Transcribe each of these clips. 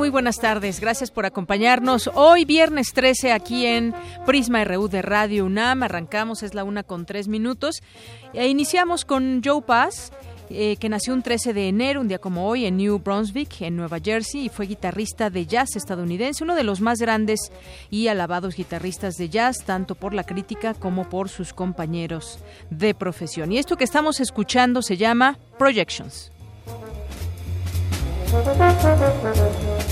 Muy buenas tardes. Gracias por acompañarnos. Hoy, viernes 13, aquí en Prisma RU de Radio UNAM. Arrancamos, es la una con tres minutos. E iniciamos con Joe Pass. Eh, que nació un 13 de enero, un día como hoy, en New Brunswick, en Nueva Jersey, y fue guitarrista de jazz estadounidense, uno de los más grandes y alabados guitarristas de jazz, tanto por la crítica como por sus compañeros de profesión. Y esto que estamos escuchando se llama Projections.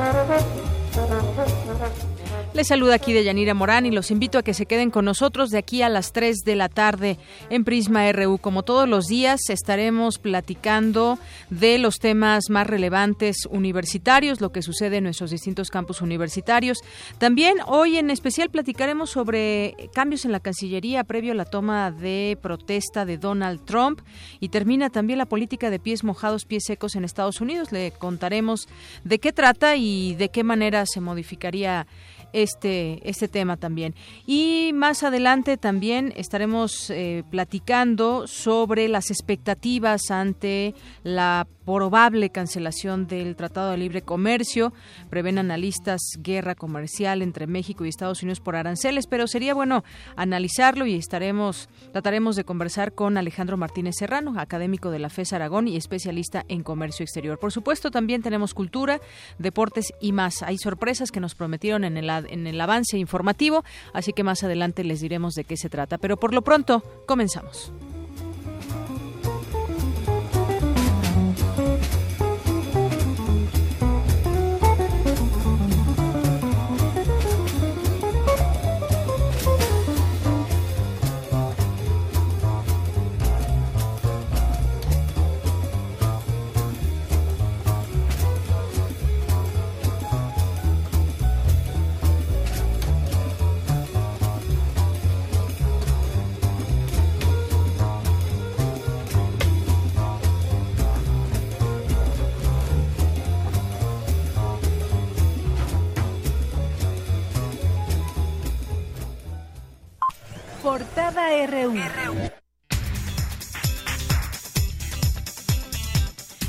Thank you. Les saluda aquí de Yanira Morán y los invito a que se queden con nosotros de aquí a las 3 de la tarde en Prisma RU. Como todos los días estaremos platicando de los temas más relevantes universitarios, lo que sucede en nuestros distintos campus universitarios. También hoy en especial platicaremos sobre cambios en la Cancillería previo a la toma de protesta de Donald Trump y termina también la política de pies mojados, pies secos en Estados Unidos. Le contaremos de qué trata y de qué manera se modificaría este, este tema también. Y más adelante también estaremos eh, platicando sobre las expectativas ante la probable cancelación del Tratado de Libre Comercio. Prevén analistas guerra comercial entre México y Estados Unidos por aranceles, pero sería bueno analizarlo y estaremos trataremos de conversar con Alejandro Martínez Serrano, académico de la FES Aragón y especialista en comercio exterior. Por supuesto, también tenemos cultura, deportes y más. Hay sorpresas que nos prometieron en el, en el avance informativo, así que más adelante les diremos de qué se trata. Pero por lo pronto, comenzamos.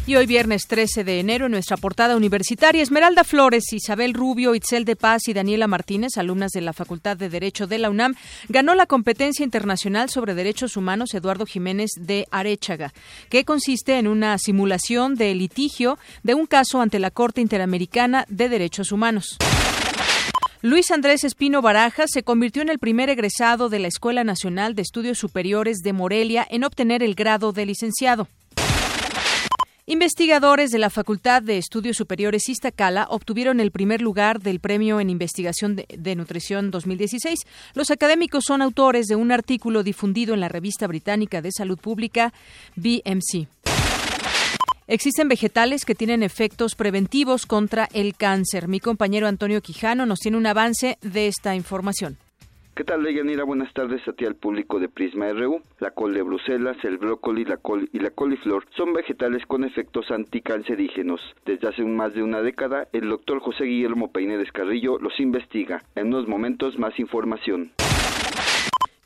Y hoy viernes 13 de enero en nuestra portada universitaria, Esmeralda Flores, Isabel Rubio, Itzel de Paz y Daniela Martínez, alumnas de la Facultad de Derecho de la UNAM, ganó la competencia internacional sobre derechos humanos Eduardo Jiménez de Arechaga, que consiste en una simulación de litigio de un caso ante la Corte Interamericana de Derechos Humanos. Luis Andrés Espino Barajas se convirtió en el primer egresado de la Escuela Nacional de Estudios Superiores de Morelia en obtener el grado de licenciado. Investigadores de la Facultad de Estudios Superiores Iztacala obtuvieron el primer lugar del Premio en Investigación de, Nutrición 2016. Los académicos son autores de un artículo difundido en la revista británica de salud pública BMC. Existen vegetales que tienen efectos preventivos contra el cáncer. Mi compañero Antonio Quijano nos tiene un avance de esta información. ¿Qué tal, Deyanira? Buenas tardes a ti al público de Prisma RU. La col de Bruselas, el brócoli la col y la coliflor son vegetales con efectos anticancerígenos. Desde hace más de una década, el doctor José Guillermo Peine Descarrillo los investiga. En unos momentos, más información.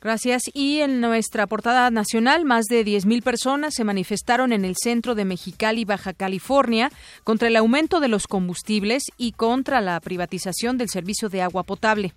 Gracias. Y en nuestra portada nacional, más de 10.000 personas se manifestaron en el centro de Mexicali, Baja California, contra el aumento de los combustibles y contra la privatización del servicio de agua potable.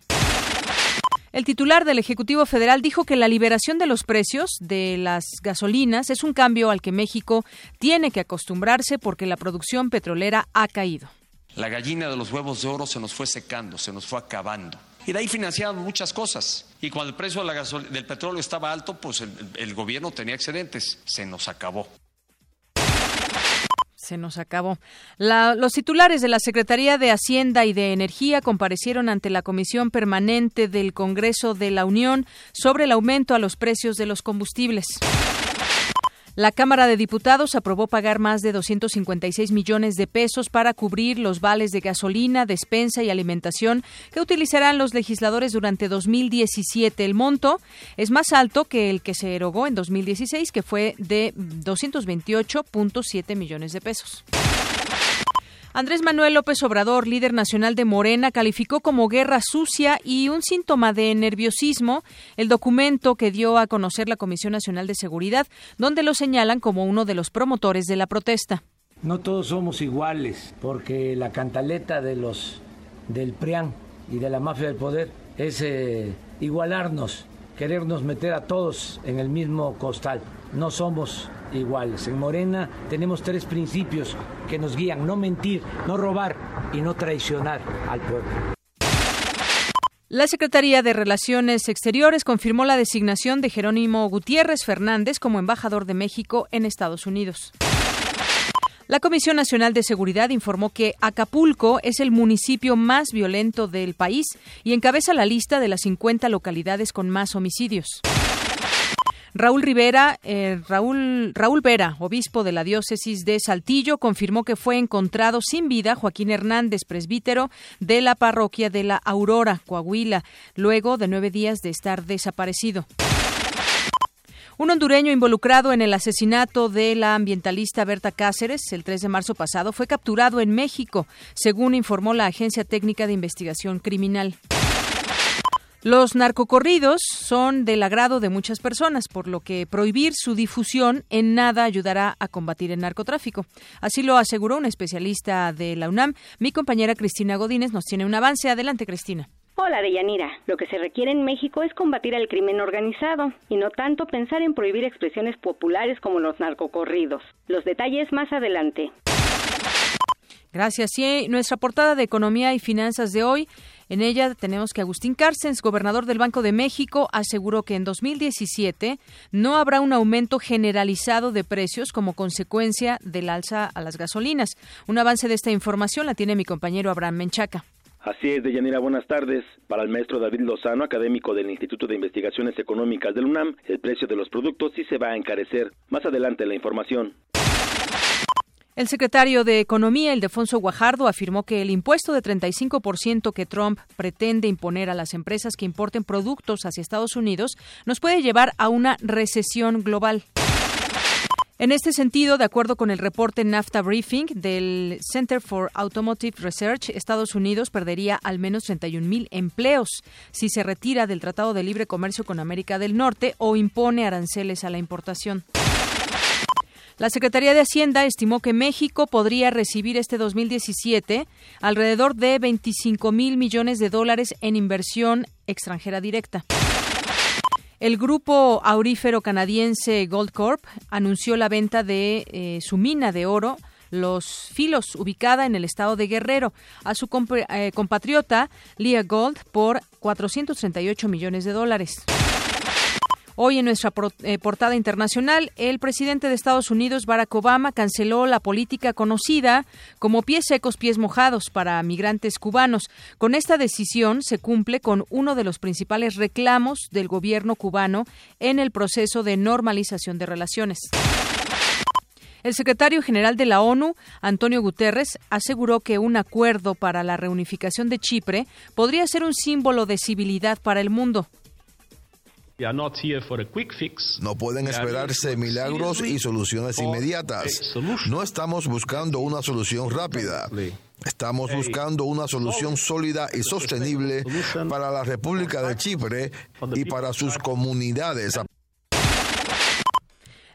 El titular del Ejecutivo Federal dijo que la liberación de los precios de las gasolinas es un cambio al que México tiene que acostumbrarse porque la producción petrolera ha caído. La gallina de los huevos de oro se nos fue secando, se nos fue acabando. Y de ahí financiaban muchas cosas. Y cuando el precio del petróleo estaba alto, pues el, gobierno tenía excedentes. Se nos acabó. Se nos acabó. los titulares de la Secretaría de Hacienda y de Energía comparecieron ante la Comisión Permanente del Congreso de la Unión sobre el aumento a los precios de los combustibles. La Cámara de Diputados aprobó pagar más de 256 millones de pesos para cubrir los vales de gasolina, despensa y alimentación que utilizarán los legisladores durante 2017. El monto es más alto que el que se erogó en 2016, que fue de 228.7 millones de pesos. Andrés Manuel López Obrador, líder nacional de Morena, calificó como guerra sucia y un síntoma de nerviosismo el documento que dio a conocer la Comisión Nacional de Seguridad, donde lo señalan como uno de los promotores de la protesta. No todos somos iguales, porque la cantaleta de los del PRIAN y de la mafia del poder es eh, igualarnos, querernos meter a todos en el mismo costal. No somos iguales. En Morena tenemos tres principios que nos guían, no mentir, no robar y no traicionar al pueblo. La Secretaría de Relaciones Exteriores confirmó la designación de Jerónimo Gutiérrez Fernández como embajador de México en Estados Unidos. La Comisión Nacional de Seguridad informó que Acapulco es el municipio más violento del país y encabeza la lista de las 50 localidades con más homicidios. Raúl Rivera, eh, Raúl, Raúl Vera, obispo de la diócesis de Saltillo, confirmó que fue encontrado sin vida Joaquín Hernández, presbítero de la parroquia de la Aurora, Coahuila, luego de nueve días de estar desaparecido. Un hondureño involucrado en el asesinato de la ambientalista Berta Cáceres el 3 de marzo pasado fue capturado en México, según informó la Agencia Técnica de Investigación Criminal. Los narcocorridos son del agrado de muchas personas, por lo que prohibir su difusión en nada ayudará a combatir el narcotráfico. Así lo aseguró un especialista de la UNAM. Mi compañera Cristina Godínez nos tiene un avance. Adelante, Cristina. Hola, Deyanira. Lo que se requiere en México es combatir al crimen organizado y no tanto pensar en prohibir expresiones populares como los narcocorridos. Los detalles más adelante. Gracias. Y nuestra portada de Economía y Finanzas de hoy en ella tenemos que Agustín Carcens, gobernador del Banco de México, aseguró que en 2017 no habrá un aumento generalizado de precios como consecuencia del alza a las gasolinas. Un avance de esta información la tiene mi compañero Abraham Menchaca. Así es, Deyanira, buenas tardes. Para el maestro David Lozano, académico del Instituto de Investigaciones Económicas del UNAM, el precio de los productos sí se va a encarecer. Más adelante la información. El secretario de Economía, Ildefonso Guajardo, afirmó que el impuesto de 35% que Trump pretende imponer a las empresas que importen productos hacia Estados Unidos nos puede llevar a una recesión global. En este sentido, de acuerdo con el reporte NAFTA Briefing del Center for Automotive Research, Estados Unidos perdería al menos 31 mil empleos si se retira del Tratado de Libre Comercio con América del Norte o impone aranceles a la importación. La Secretaría de Hacienda estimó que México podría recibir este 2017 alrededor de 25 mil millones de dólares en inversión extranjera directa. El grupo aurífero canadiense Goldcorp anunció la venta de eh, su mina de oro los Filos, ubicada en el estado de Guerrero, a su eh, compatriota Leah Gold por 438 millones de dólares. Hoy en nuestra eh, portada internacional, el presidente de Estados Unidos, Barack Obama, canceló la política conocida como pies secos, pies mojados para migrantes cubanos. Con esta decisión se cumple con uno de los principales reclamos del gobierno cubano en el proceso de normalización de relaciones. El secretario general de la ONU, Antonio Guterres, aseguró que un acuerdo para la reunificación de Chipre podría ser un símbolo de civilidad para el mundo. No pueden esperarse milagros y soluciones inmediatas. No estamos buscando una solución rápida. Estamos buscando una solución sólida y sostenible para la República de Chipre y para sus comunidades.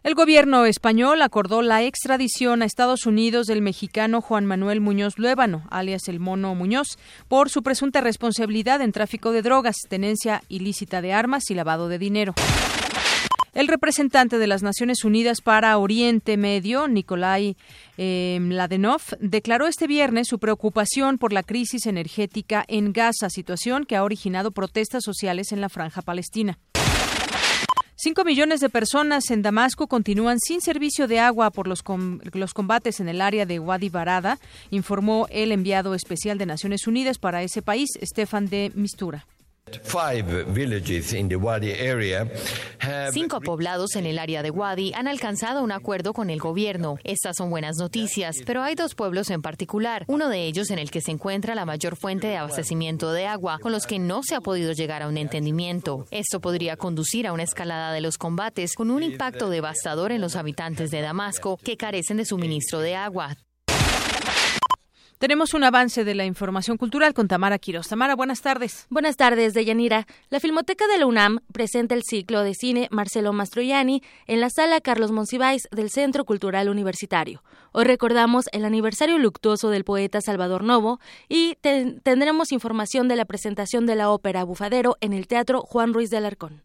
El gobierno español acordó la extradición a Estados Unidos del mexicano Juan Manuel Muñoz Luébano, alias el Mono Muñoz, por su presunta responsabilidad en tráfico de drogas, tenencia ilícita de armas y lavado de dinero. El representante de las Naciones Unidas para Oriente Medio, Nikolai eh, Mladenov, declaró este viernes su preocupación por la crisis energética en Gaza, situación que ha originado protestas sociales en la franja palestina. Cinco millones de personas en Damasco continúan sin servicio de agua por los, los, combates en el área de Wadi Barada, informó el enviado especial de Naciones Unidas para ese país, Stefan de Mistura. Cinco poblados en el área de Wadi han alcanzado un acuerdo con el gobierno. Estas son buenas noticias, pero hay dos pueblos en particular, uno de ellos en el que se encuentra la mayor fuente de abastecimiento de agua, con los que no se ha podido llegar a un entendimiento. Esto podría conducir a una escalada de los combates con un impacto devastador en los habitantes de Damasco que carecen de suministro de agua. Tenemos un avance de la información cultural con Tamara Quiroz. Tamara, buenas tardes. Buenas tardes, Deyanira. La Filmoteca de la UNAM presenta el ciclo de cine Marcelo Mastroianni en la sala Carlos Monsiváis del Centro Cultural Universitario. Hoy recordamos el aniversario luctuoso del poeta Salvador Novo y tendremos información de la presentación de la ópera Bufadero en el Teatro Juan Ruiz de Alarcón.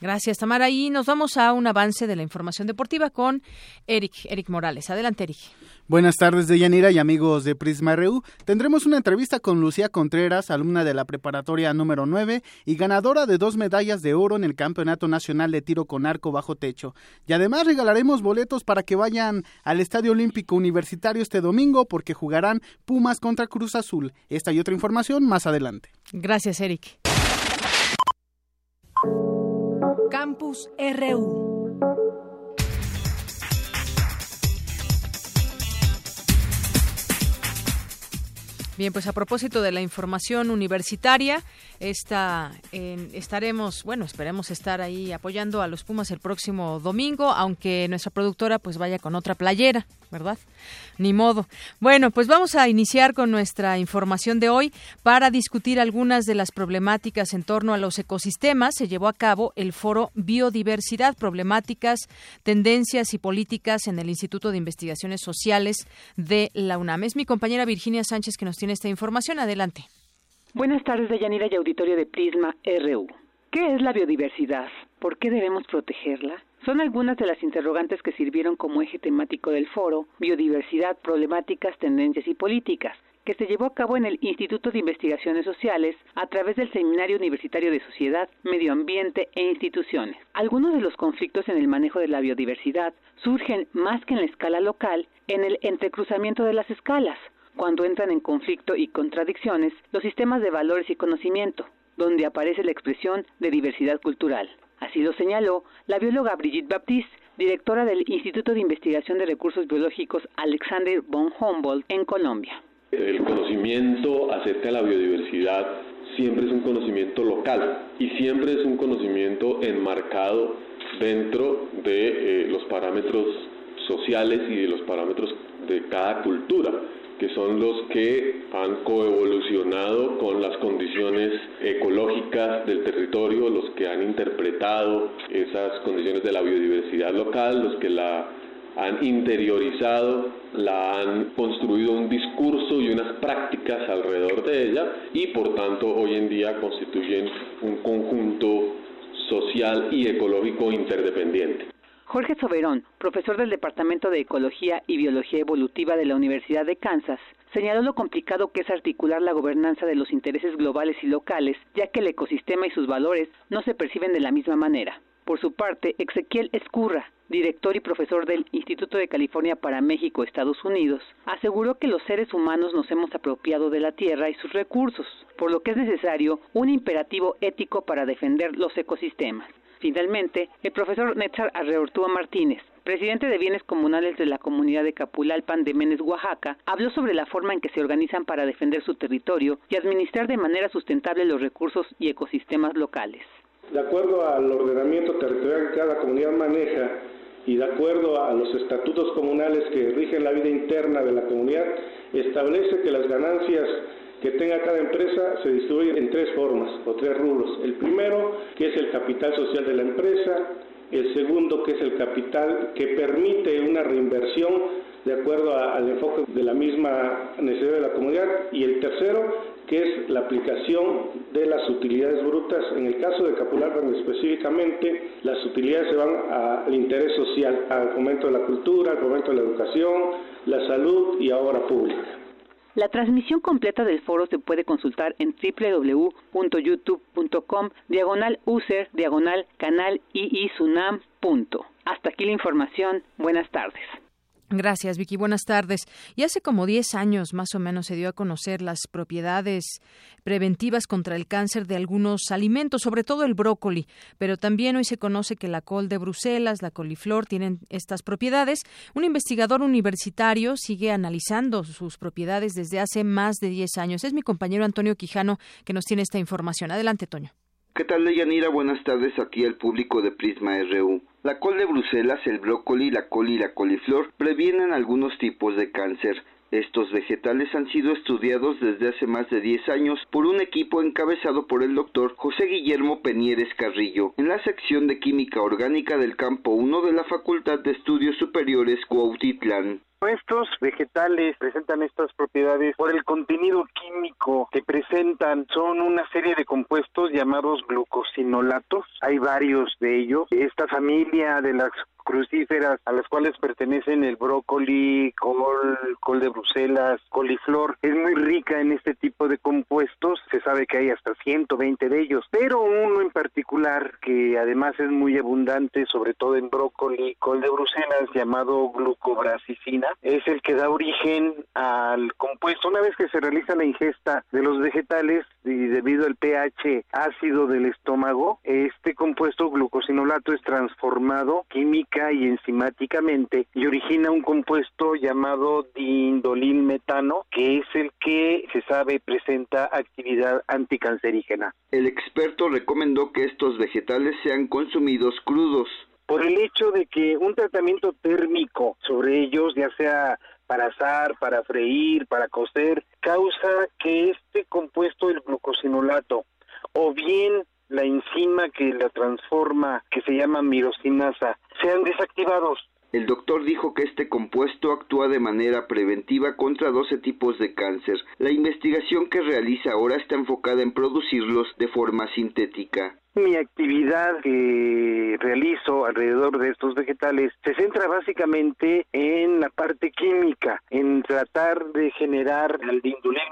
Gracias, Tamara. Y nos vamos a un avance de la información deportiva con Eric, Eric Morales. Adelante, Eric. Buenas tardes, Deyanira y amigos de Prisma RU. Tendremos una entrevista con Lucía Contreras, alumna de la preparatoria número 9 y ganadora de dos medallas de oro en el Campeonato Nacional de Tiro con Arco Bajo Techo. Y además regalaremos boletos para que vayan al Estadio Olímpico Universitario este domingo porque jugarán Pumas contra Cruz Azul. Esta y otra información más adelante. Gracias, Eric. Campus RU. Bien, pues a propósito de la información universitaria, esta, estaremos, bueno, esperemos estar ahí apoyando a los Pumas el próximo domingo, aunque nuestra productora pues vaya con otra playera, ¿verdad? Ni modo. Bueno, pues vamos a iniciar con nuestra información de hoy para discutir algunas de las problemáticas en torno a los ecosistemas. Se llevó a cabo el foro Biodiversidad, Problemáticas, Tendencias y Políticas en el Instituto de Investigaciones Sociales de la UNAM. Es mi compañera Virginia Sánchez que nos tiene esta información. Adelante. Buenas tardes, Deyanira y auditorio de Prisma RU. ¿Qué es la biodiversidad? ¿Por qué debemos protegerla? Son algunas de las interrogantes que sirvieron como eje temático del foro Biodiversidad, Problemáticas, Tendencias y Políticas, que se llevó a cabo en el Instituto de Investigaciones Sociales a través del Seminario Universitario de Sociedad, Medio Ambiente e Instituciones. Algunos de los conflictos en el manejo de la biodiversidad surgen más que en la escala local, en el entrecruzamiento de las escalas, cuando entran en conflicto y contradicciones los sistemas de valores y conocimiento, donde aparece la expresión de diversidad cultural. Así lo señaló la bióloga Brigitte Baptiste, directora del Instituto de Investigación de Recursos Biológicos Alexander von Humboldt en Colombia. El conocimiento acerca de la biodiversidad siempre es un conocimiento local y siempre es un conocimiento enmarcado dentro de eh, los parámetros sociales y de los parámetros de cada cultura que son los que han coevolucionado con las condiciones ecológicas del territorio, los que han interpretado esas condiciones de la biodiversidad local, los que la han interiorizado, la han construido un discurso y unas prácticas alrededor de ella y por tanto hoy en día constituyen un conjunto social y ecológico interdependiente. Jorge Soberón, profesor del Departamento de Ecología y Biología Evolutiva de la Universidad de Kansas, señaló lo complicado que es articular la gobernanza de los intereses globales y locales, ya que el ecosistema y sus valores no se perciben de la misma manera. Por su parte, Ezequiel Escurra, director y profesor del Instituto de California para México, Estados Unidos, aseguró que los seres humanos nos hemos apropiado de la Tierra y sus recursos, por lo que es necesario un imperativo ético para defender los ecosistemas. Finalmente, el profesor Netzar Arreortúa Martínez, presidente de bienes comunales de la comunidad de Capulalpan de Menes, Oaxaca, habló sobre la forma en que se organizan para defender su territorio y administrar de manera sustentable los recursos y ecosistemas locales. De acuerdo al ordenamiento territorial que cada comunidad maneja y de acuerdo a los estatutos comunales que rigen la vida interna de la comunidad, establece que las ganancias que tenga cada empresa se distribuyen en tres formas o tres rubros. El primero, que es el capital social de la empresa, el segundo, que es el capital que permite una reinversión de acuerdo al enfoque de la misma necesidad de la comunidad, y el tercero, que es la aplicación de las utilidades brutas. En el caso de Capularban específicamente, las utilidades se van al interés social, al fomento de la cultura, al fomento de la educación, la salud y obra pública. La transmisión completa del foro se puede consultar en www.youtube.com diagonal user diagonal canal. Hasta aquí la información. Buenas tardes. Gracias, Vicky. Buenas tardes. Y hace como 10 años más o menos se dio a conocer las propiedades preventivas contra el cáncer de algunos alimentos, sobre todo el brócoli, pero también hoy se conoce que la col de Bruselas, la coliflor tienen estas propiedades. Un investigador universitario sigue analizando sus propiedades desde hace más de 10 años. Es mi compañero Antonio Quijano que nos tiene esta información. Adelante, Toño. ¿Qué tal, Leyanira? Buenas tardes aquí al público de Prisma RU. La col de Bruselas, el brócoli, la col y la coliflor previenen algunos tipos de cáncer. Estos vegetales han sido estudiados desde hace más de 10 años por un equipo encabezado por el doctor José Guillermo Penieres Carrillo en la sección de Química Orgánica del Campo 1 de la Facultad de Estudios Superiores Cuautitlán. Estos vegetales presentan estas propiedades por el contenido químico que presentan. Son una serie de compuestos llamados glucosinolatos. Hay varios de ellos. Esta familia de las crucíferas a las cuales pertenecen el brócoli, col, col de Bruselas, coliflor. Es muy rica en este tipo de compuestos, se sabe que hay hasta 120 de ellos, pero uno en particular que además es muy abundante, sobre todo en brócoli, col de Bruselas, llamado glucobrasicina, es el que da origen al compuesto. Una vez que se realiza la ingesta de los vegetales y debido al pH ácido del estómago, este compuesto glucosinolato es transformado químicamente y enzimáticamente y origina un compuesto llamado metano que es el que se sabe presenta actividad anticancerígena. El experto recomendó que estos vegetales sean consumidos crudos. Por el hecho de que un tratamiento térmico sobre ellos, ya sea para asar, para freír, para cocer, causa que este compuesto, el glucosinolato, o bien la enzima que la transforma, que se llama mirosinasa, sean desactivados. El doctor dijo que este compuesto actúa de manera preventiva contra 12 tipos de cáncer. La investigación que realiza ahora está enfocada en producirlos de forma sintética. Mi actividad que realizo alrededor de estos vegetales se centra básicamente en la parte química, en tratar de generar el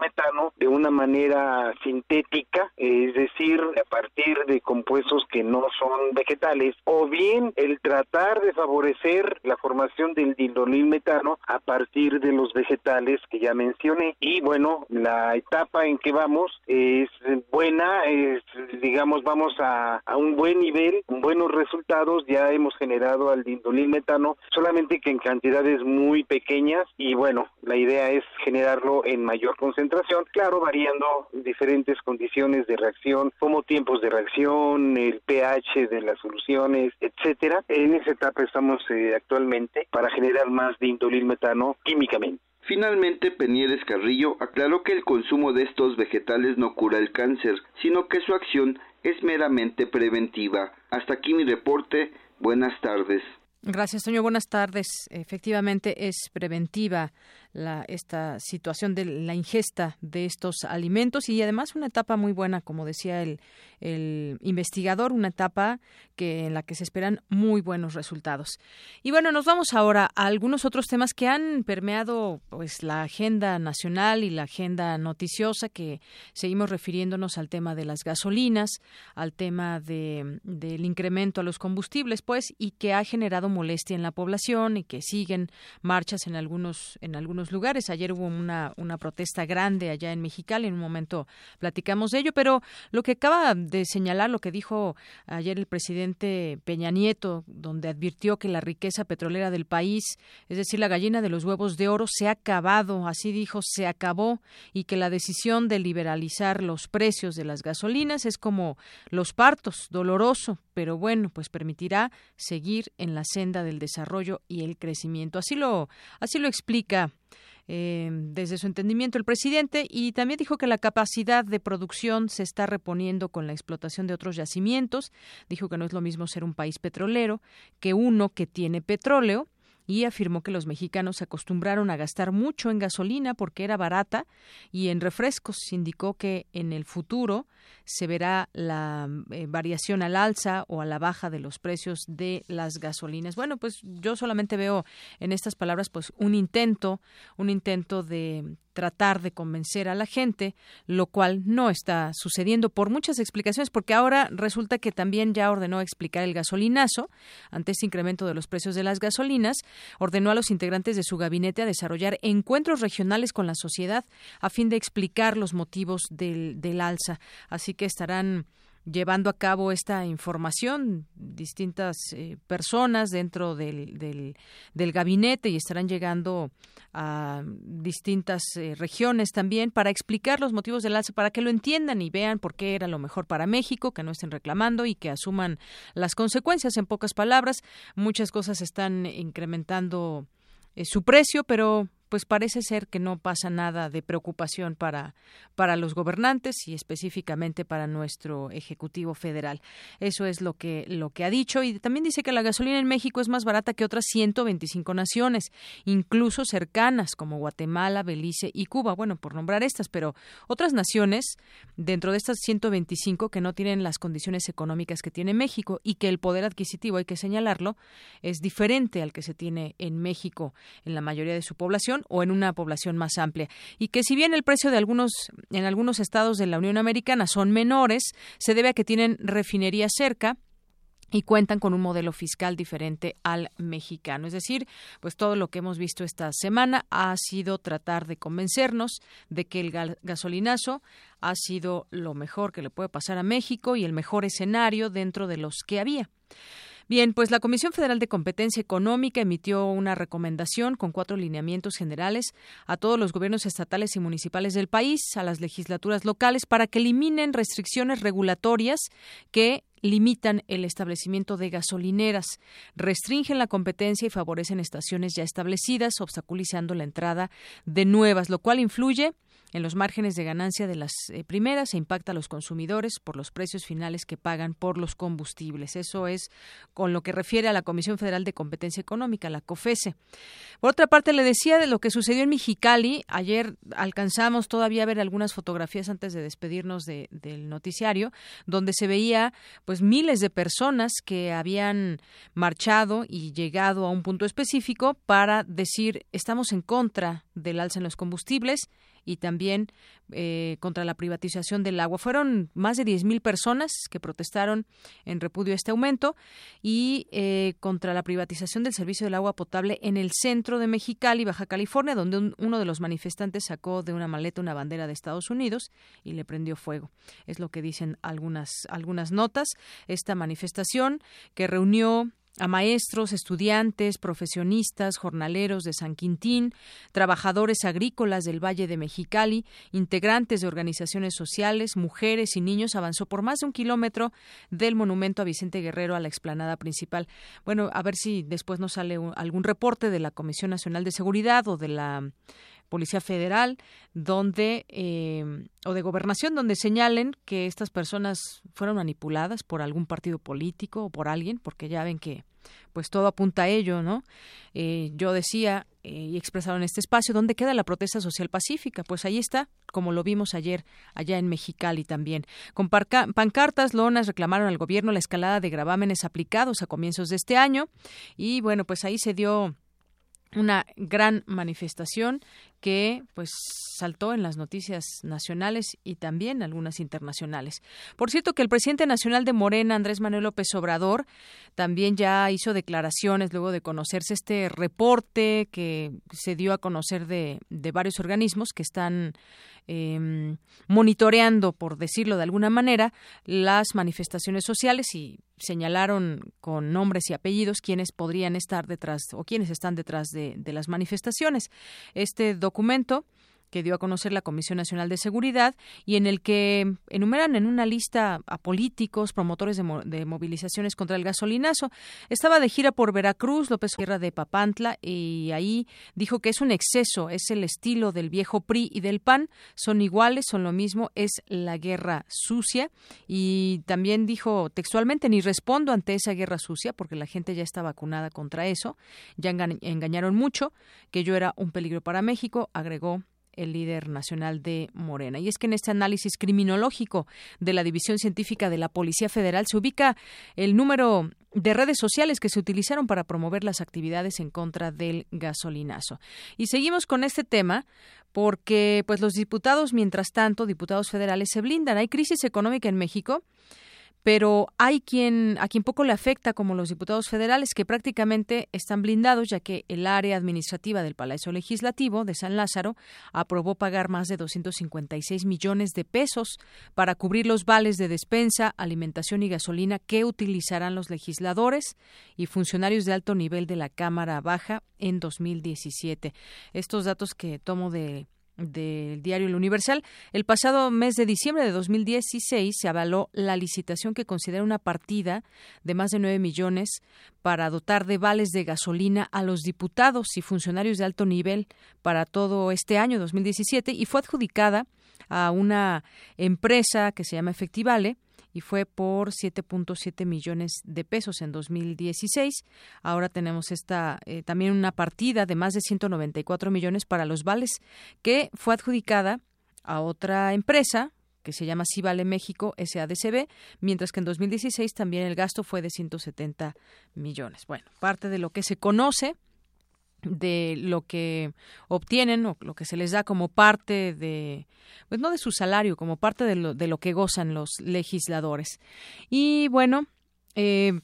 metano de una manera sintética, es decir, a partir de compuestos que no son vegetales, o bien el tratar de favorecer la formación del metano a partir de los vegetales que ya mencioné. Y bueno, la etapa en que vamos es buena, es, digamos, vamos a a, un buen nivel, buenos resultados, ya hemos generado al dindolil metano, solamente que en cantidades muy pequeñas y bueno, la idea es generarlo en mayor concentración, claro, variando diferentes condiciones de reacción, como tiempos de reacción, el pH de las soluciones, etcétera. En esa etapa estamos eh, actualmente para generar más dindolil metano químicamente. Finalmente, Penieres Carrillo aclaró que el consumo de estos vegetales no cura el cáncer, sino que su acción es meramente preventiva. Hasta aquí mi reporte. Buenas tardes. Gracias, Toño. Buenas tardes. Efectivamente, es preventiva la, esta situación de la ingesta de estos alimentos y además una etapa muy buena, como decía el, el investigador, una etapa que en la que se esperan muy buenos resultados. Y bueno, nos vamos ahora a algunos otros temas que han permeado pues la agenda nacional y la agenda noticiosa que seguimos refiriéndonos al tema de las gasolinas, al tema de, del incremento a los combustibles, pues, y que ha generado molestia en la población y que siguen marchas en algunos en algunos lugares. Ayer hubo una, una protesta grande allá en Mexicali, en un momento platicamos de ello, pero lo que acaba de señalar, lo que dijo ayer el presidente Peña Nieto, donde advirtió que la riqueza petrolera del país, es decir, la gallina de los huevos de oro, se ha acabado, así dijo, se acabó, y que la decisión de liberalizar los precios de las gasolinas es como los partos, doloroso, pero bueno, pues permitirá seguir en la senda del desarrollo y el crecimiento. Así lo, así lo explica eh, desde su entendimiento el presidente y también dijo que la capacidad de producción se está reponiendo con la explotación de otros yacimientos. Dijo que no es lo mismo ser un país petrolero que uno que tiene petróleo y afirmó que los mexicanos se acostumbraron a gastar mucho en gasolina porque era barata y en refrescos. Indicó que en el futuro se verá la eh, variación al alza o a la baja de los precios de las gasolinas. Bueno, pues yo solamente veo en estas palabras pues un intento, un intento de tratar de convencer a la gente, lo cual no está sucediendo por muchas explicaciones, porque ahora resulta que también ya ordenó explicar el gasolinazo ante este incremento de los precios de las gasolinas, ordenó a los integrantes de su gabinete a desarrollar encuentros regionales con la sociedad a fin de explicar los motivos del, del alza. Así que estarán llevando a cabo esta información distintas eh, personas dentro del, del, gabinete y estarán llegando a distintas eh, regiones también para explicar los motivos del alza, para que lo entiendan y vean por qué era lo mejor para México, que no estén reclamando y que asuman las consecuencias. En pocas palabras, muchas cosas están incrementando eh, su precio, pero pues parece ser que no pasa nada de preocupación para, para los gobernantes y específicamente para nuestro Ejecutivo Federal. Eso es lo que, lo que ha dicho y también dice que la gasolina en México es más barata que otras 125 naciones, incluso cercanas como Guatemala, Belice y Cuba. Bueno, por nombrar estas, pero otras naciones dentro de estas 125 que no tienen las condiciones económicas que tiene México y que el poder adquisitivo, hay que señalarlo, es diferente al que se tiene en México en la mayoría de su población o en una población más amplia y que si bien el precio de algunos en algunos estados de la Unión Americana son menores, se debe a que tienen refinerías cerca y cuentan con un modelo fiscal diferente al mexicano. Es decir, pues todo lo que hemos visto esta semana ha sido tratar de convencernos de que el gasolinazo ha sido lo mejor que le puede pasar a México y el mejor escenario dentro de los que había. Bien, pues la Comisión Federal de Competencia Económica emitió una recomendación con cuatro lineamientos generales a todos los gobiernos estatales y municipales del país, a las legislaturas locales, para que eliminen restricciones regulatorias que limitan el establecimiento de gasolineras, restringen la competencia y favorecen estaciones ya establecidas, obstaculizando la entrada de nuevas, lo cual influye en los márgenes de ganancia de las eh, primeras e impacta a los consumidores por los precios finales que pagan por los combustibles. Eso es con lo que refiere a la Comisión Federal de Competencia Económica, la COFESE. Por otra parte, le decía de lo que sucedió en Mexicali. Ayer alcanzamos todavía a ver algunas fotografías antes de despedirnos del noticiario, donde se veía pues miles de personas que habían marchado y llegado a un punto específico para decir estamos en contra del alza en los combustibles y también eh, contra la privatización del agua. Fueron más de 10.000 personas que protestaron en repudio a este aumento y eh, contra la privatización del servicio del agua potable en el centro de Mexicali, Baja California, donde uno de los manifestantes sacó de una maleta una bandera de Estados Unidos y le prendió fuego. Es lo que dicen algunas, algunas notas. Esta manifestación que reunió a maestros, estudiantes, profesionistas, jornaleros de San Quintín, trabajadores agrícolas del Valle de Mexicali, integrantes de organizaciones sociales, mujeres y niños, avanzó por más de un kilómetro del monumento a Vicente Guerrero a la explanada principal. Bueno, a ver si después nos sale algún reporte de la Comisión Nacional de Seguridad o de la Policía Federal, donde eh, o de Gobernación, donde señalen que estas personas fueron manipuladas por algún partido político o por alguien, porque ya ven que pues todo apunta a ello, ¿no? Eh, yo decía eh, y expresaron en este espacio, ¿dónde queda la protesta social pacífica? Pues ahí está, como lo vimos ayer allá en Mexicali también. Con pancartas, lonas reclamaron al gobierno la escalada de gravámenes aplicados a comienzos de este año y bueno, pues ahí se dio una gran manifestación que pues saltó en las noticias nacionales y también algunas internacionales. Por cierto que el presidente nacional de Morena, Andrés Manuel López Obrador, también ya hizo declaraciones luego de conocerse este reporte que se dio a conocer de, de varios organismos que están eh, monitoreando, por decirlo de alguna manera, las manifestaciones sociales y señalaron con nombres y apellidos quienes podrían estar detrás o quienes están detrás de, de las manifestaciones. Este documento que dio a conocer la Comisión Nacional de Seguridad y en el que enumeran en una lista a políticos, promotores de, movilizaciones contra el gasolinazo. Estaba de gira por Veracruz, López Guerra de Papantla, y ahí dijo que es un exceso, es el estilo del viejo PRI y del PAN, son iguales, son lo mismo, es la guerra sucia. Y también dijo textualmente, ni respondo ante esa guerra sucia, porque la gente ya está vacunada contra eso, ya engañaron mucho, que yo era un peligro para México, agregó el líder nacional de Morena. Y es que en este análisis criminológico de la División Científica de la Policía Federal se ubica el número de redes sociales que se utilizaron para promover las actividades en contra del gasolinazo. Y seguimos con este tema porque pues los diputados, mientras tanto, diputados federales se blindan. Hay crisis económica en México pero hay quien a quien poco le afecta como los diputados federales que prácticamente están blindados ya que el área administrativa del Palacio Legislativo de San Lázaro aprobó pagar más de 256 millones de pesos para cubrir los vales de despensa, alimentación y gasolina que utilizarán los legisladores y funcionarios de alto nivel de la Cámara Baja en 2017. Estos datos que tomo de del diario El Universal, el pasado mes de diciembre de 2016 se avaló la licitación que considera una partida de más de 9 millones para dotar de vales de gasolina a los diputados y funcionarios de alto nivel para todo este año 2017 y fue adjudicada a una empresa que se llama Efectivale y fue por 7.7 millones de pesos en 2016. Ahora tenemos esta eh, también una partida de más de 194 millones para los vales que fue adjudicada a otra empresa que se llama Civale México SADCB, mientras que en 2016 también el gasto fue de 170 millones. Bueno, parte de lo que se conoce de lo que obtienen o lo que se les da como parte de, pues no de su salario, como parte de lo, de lo que gozan los legisladores. Y bueno, eh,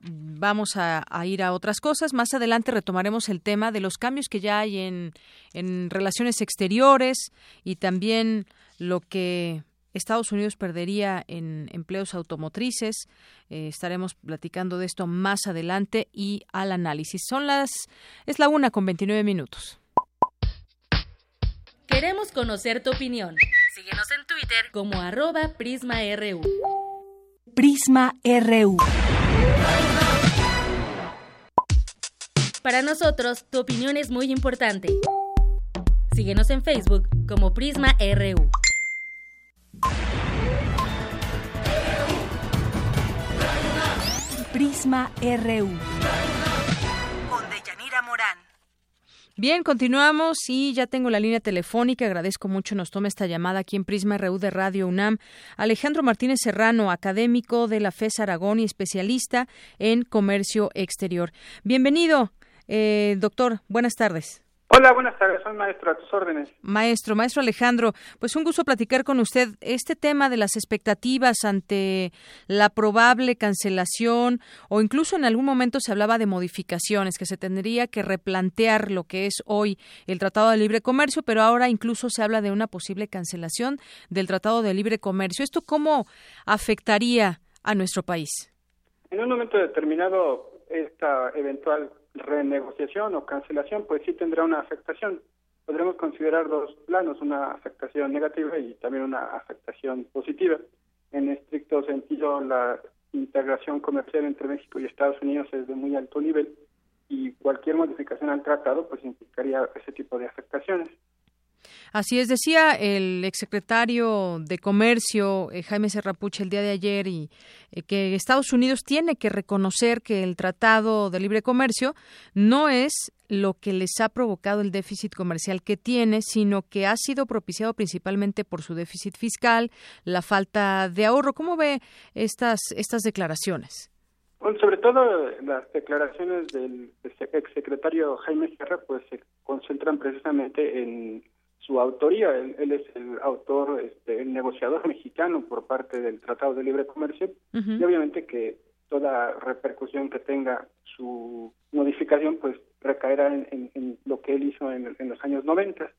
vamos a, a, ir a otras cosas. Más adelante retomaremos el tema de los cambios que ya hay en, en relaciones exteriores y también lo que Estados Unidos perdería en empleos automotrices. Eh, estaremos platicando de esto más adelante y al análisis. Son las es la una con 29 minutos. Queremos conocer tu opinión. Síguenos en Twitter como arroba PrismaRU. Prisma RU. Para nosotros, tu opinión es muy importante. Síguenos en Facebook como Prisma RU. Prisma RU. Con Deyanira Morán. Bien, continuamos y ya tengo la línea telefónica. Agradezco mucho nos toma esta llamada aquí en Prisma RU de Radio UNAM. Alejandro Martínez Serrano, académico de la FES Aragón y especialista en comercio exterior. Bienvenido, eh, doctor. Buenas tardes. Hola, buenas tardes, soy maestro a tus órdenes. Maestro, maestro Alejandro, pues un gusto platicar con usted este tema de las expectativas ante la probable cancelación o incluso en algún momento se hablaba de modificaciones, que se tendría que replantear lo que es hoy el Tratado de Libre Comercio, pero ahora incluso se habla de una posible cancelación del Tratado de Libre Comercio. ¿Esto cómo afectaría a nuestro país? En un momento determinado, esta eventual renegociación o cancelación, pues sí tendrá una afectación. Podremos considerar dos planos, una afectación negativa y también una afectación positiva. En estricto sentido, la integración comercial entre México y Estados Unidos es de muy alto nivel y cualquier modificación al tratado pues implicaría ese tipo de afectaciones. Así es, decía el exsecretario de Comercio, eh, Jaime Serrapuche, el día de ayer, y eh, que Estados Unidos tiene que reconocer que el Tratado de Libre Comercio no es lo que les ha provocado el déficit comercial que tiene, sino que ha sido propiciado principalmente por su déficit fiscal, la falta de ahorro. ¿Cómo ve estas, estas declaraciones? Bueno, sobre todo las declaraciones del exsecretario Jaime Serra pues se concentran precisamente en su autoría. Él, es el autor, este, el negociador mexicano por parte del Tratado de Libre Comercio y obviamente que toda repercusión que tenga su modificación pues recaerá en, lo que él hizo en, los años 90.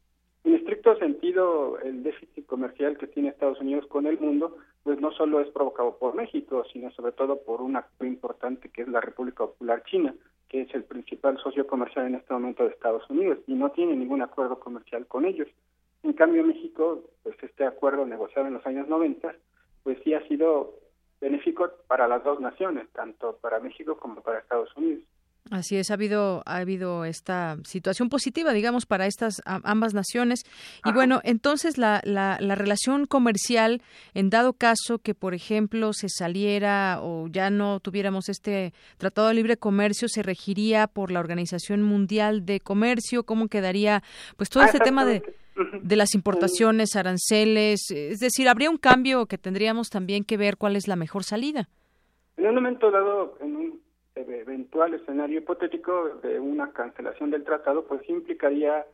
En estricto sentido, el déficit comercial que tiene Estados Unidos con el mundo, pues no solo es provocado por México, sino sobre todo por un actor importante que es la República Popular China, que es el principal socio comercial en este momento de Estados Unidos y no tiene ningún acuerdo comercial con ellos. En cambio, México, pues este acuerdo negociado en los años 90, pues sí ha sido benéfico para las dos naciones, tanto para México como para Estados Unidos. Así es, ha habido, ha habido esta situación positiva, digamos, para estas ambas naciones. Y bueno, entonces la, la, la, relación comercial, en dado caso que, por ejemplo, se saliera o ya no tuviéramos este Tratado de Libre Comercio, se regiría por la Organización Mundial de Comercio. ¿Cómo quedaría, pues, todo este tema de, de las importaciones, aranceles? Es decir, ¿habría un cambio que tendríamos también que ver cuál es la mejor salida? En un momento dado, en un eventual escenario hipotético de una cancelación del tratado, pues implicaría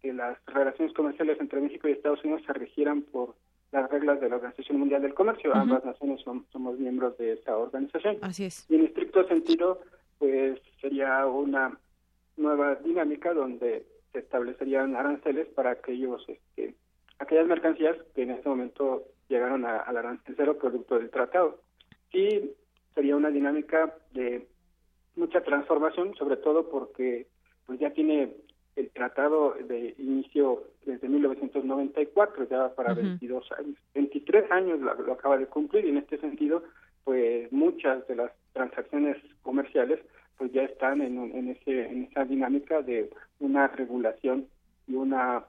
que las relaciones comerciales entre México y Estados Unidos se regieran por las reglas de la Organización Mundial del Comercio. Ambas naciones somos miembros de esa organización. Así es. Y en estricto sentido, pues sería una nueva dinámica donde se establecerían aranceles para aquellos, este, aquellas mercancías que en este momento llegaron al arancel cero producto del tratado. Y sería una dinámica de mucha transformación, sobre todo porque pues ya tiene el tratado de inicio desde 1994, ya para 22 años, 23 años lo, acaba de cumplir y en este sentido, pues muchas de las transacciones comerciales pues ya están en, en, ese, en esa dinámica de una regulación y una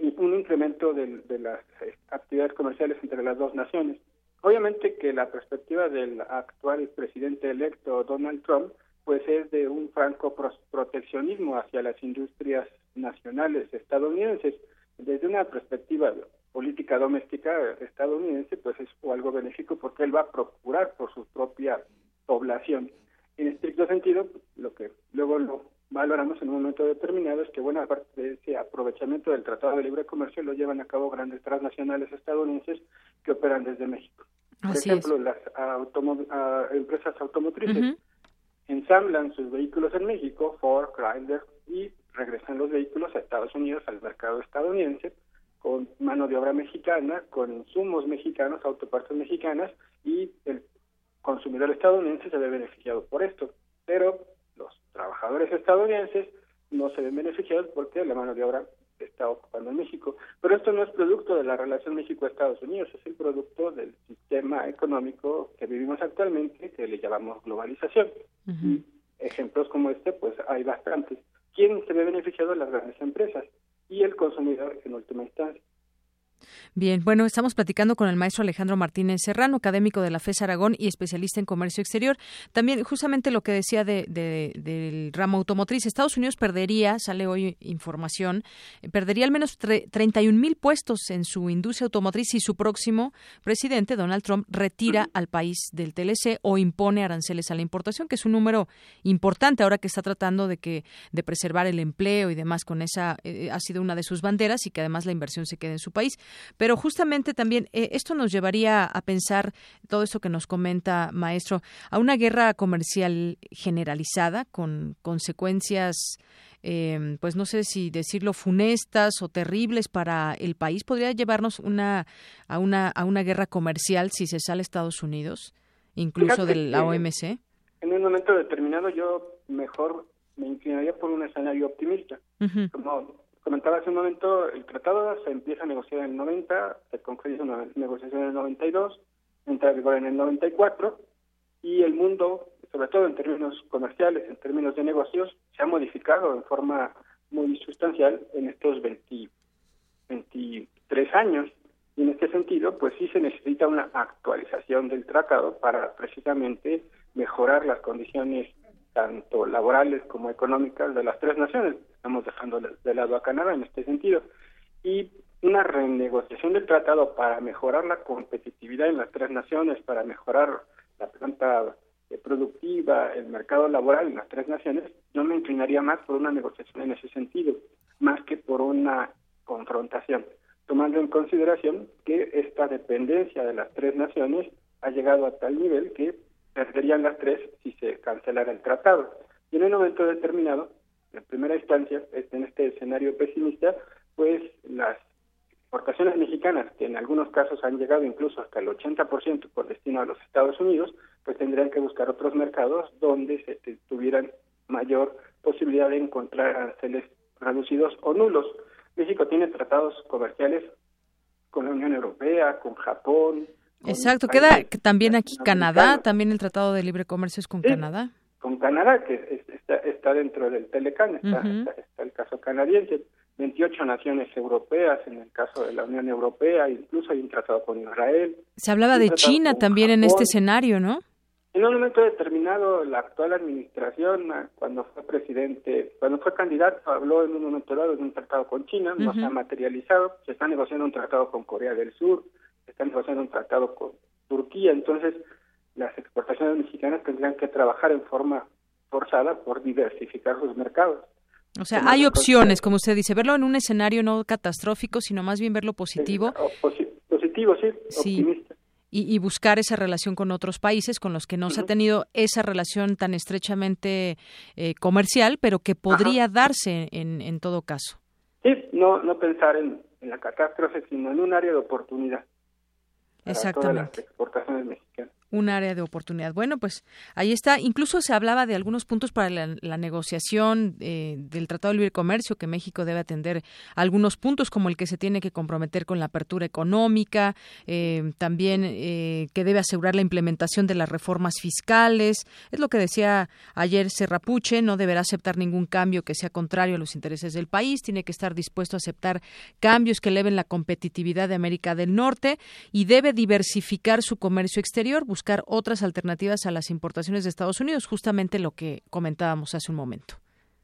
un incremento de, de las eh, actividades comerciales entre las dos naciones. Obviamente que la perspectiva del actual presidente electo Donald Trump pues es de un franco proteccionismo hacia las industrias nacionales estadounidenses. Desde una perspectiva política doméstica estadounidense, pues es algo benéfico porque él va a procurar por su propia población. En estricto sentido, lo que luego lo valoramos en un momento determinado es que buena parte de ese aprovechamiento del Tratado de Libre Comercio lo llevan a cabo grandes transnacionales estadounidenses que operan desde México. Por ejemplo, las empresas automotrices ensamblan sus vehículos en México, Ford, Chrysler, y regresan los vehículos a Estados Unidos, al mercado estadounidense, con mano de obra mexicana, con insumos mexicanos, autopartes mexicanas, y el consumidor estadounidense se ve beneficiado por esto. Pero trabajadores estadounidenses no se ven beneficiados porque la mano de obra está ocupando en México. Pero esto no es producto de la relación México-Estados Unidos, es el producto del sistema económico que vivimos actualmente, que le llamamos globalización. ejemplos como este, pues hay bastantes. ¿Quién se ve beneficiado? Las grandes empresas y el consumidor en última instancia. Bien, bueno, estamos platicando con el maestro Alejandro Martínez Serrano, académico de la FES Aragón y especialista en comercio exterior. También, justamente lo que decía de, del ramo automotriz, Estados Unidos perdería, sale hoy información, perdería al menos 31 mil puestos en su industria automotriz si su próximo presidente, Donald Trump, retira al país del TLC o impone aranceles a la importación, que es un número importante ahora que está tratando de que de preservar el empleo y demás. Con esa eh, ha sido una de sus banderas y que además la inversión se quede en su país. Pero justamente también eh, esto nos llevaría a pensar, todo esto que nos comenta, maestro, a una guerra comercial generalizada con consecuencias eh, pues no sé si decirlo funestas o terribles para el país. Podría llevarnos una a una a una guerra comercial si se sale Estados Unidos incluso de la OMC en un momento determinado yo mejor me inclinaría por un escenario optimista como comentaba hace un momento, el tratado se empieza a negociar en el 90, se concluye una negociación en el 92, entra en vigor en el 94 y el mundo, sobre todo en términos comerciales, en términos de negocios, se ha modificado en forma muy sustancial en estos 20, 23 años. Y en este sentido, pues sí se necesita una actualización del tratado para precisamente mejorar las condiciones tanto laborales como económicas de las tres naciones. Estamos dejando de lado a Canadá en este sentido. Y una renegociación del tratado para mejorar la competitividad en las tres naciones, para mejorar la planta eh, productiva, el mercado laboral en las tres naciones, yo me inclinaría más por una negociación en ese sentido, más que por una confrontación, tomando en consideración que esta dependencia de las tres naciones ha llegado a tal nivel que perderían las tres si se cancelara el tratado. Y en un momento determinado, en primera instancia, en este escenario pesimista, pues las exportaciones mexicanas, que en algunos casos han llegado incluso hasta el 80% por destino a los Estados Unidos, pues tendrían que buscar otros mercados donde se tuvieran mayor posibilidad de encontrar aranceles reducidos o nulos. México tiene tratados comerciales con la Unión Europea, con Japón. Exacto, queda también aquí Canadá, también el Tratado de Libre Comercio es con Canadá. Con Canadá, que está, dentro del Telecan, está, está, el caso canadiense. 28 naciones europeas, en el caso de la Unión Europea, incluso hay un tratado con Israel. Se hablaba de China también en este escenario, ¿no? En un momento determinado, la actual administración, ah, cuando fue presidente, cuando fue candidato, habló en un momento dado de un tratado con China, no se ha materializado, se está negociando un tratado con Corea del Sur, se está negociando un tratado con Turquía, entonces las exportaciones mexicanas tendrían que trabajar en forma forzada por diversificar sus mercados. O sea, hay opciones, como usted dice, verlo en un escenario no catastrófico, sino más bien verlo positivo. positivo, sí, optimista y, buscar esa relación con otros países con los que no se ha tenido esa relación tan estrechamente eh, comercial, pero que podría darse en, en todo caso. Sí, no, no pensar en, en la catástrofe, sino en un área de oportunidad. Exactamente. las exportaciones mexicanas un área de oportunidad. Bueno, pues ahí está. Incluso se hablaba de algunos puntos para la, negociación eh, del Tratado de Libre Comercio, que México debe atender algunos puntos, como el que se tiene que comprometer con la apertura económica, eh, también eh, que debe asegurar la implementación de las reformas fiscales. Es lo que decía ayer Serrapuche, no deberá aceptar ningún cambio que sea contrario a los intereses del país, tiene que estar dispuesto a aceptar cambios que eleven la competitividad de América del Norte y debe diversificar su comercio exterior, buscar otras alternativas a las importaciones de Estados Unidos, justamente lo que comentábamos hace un momento.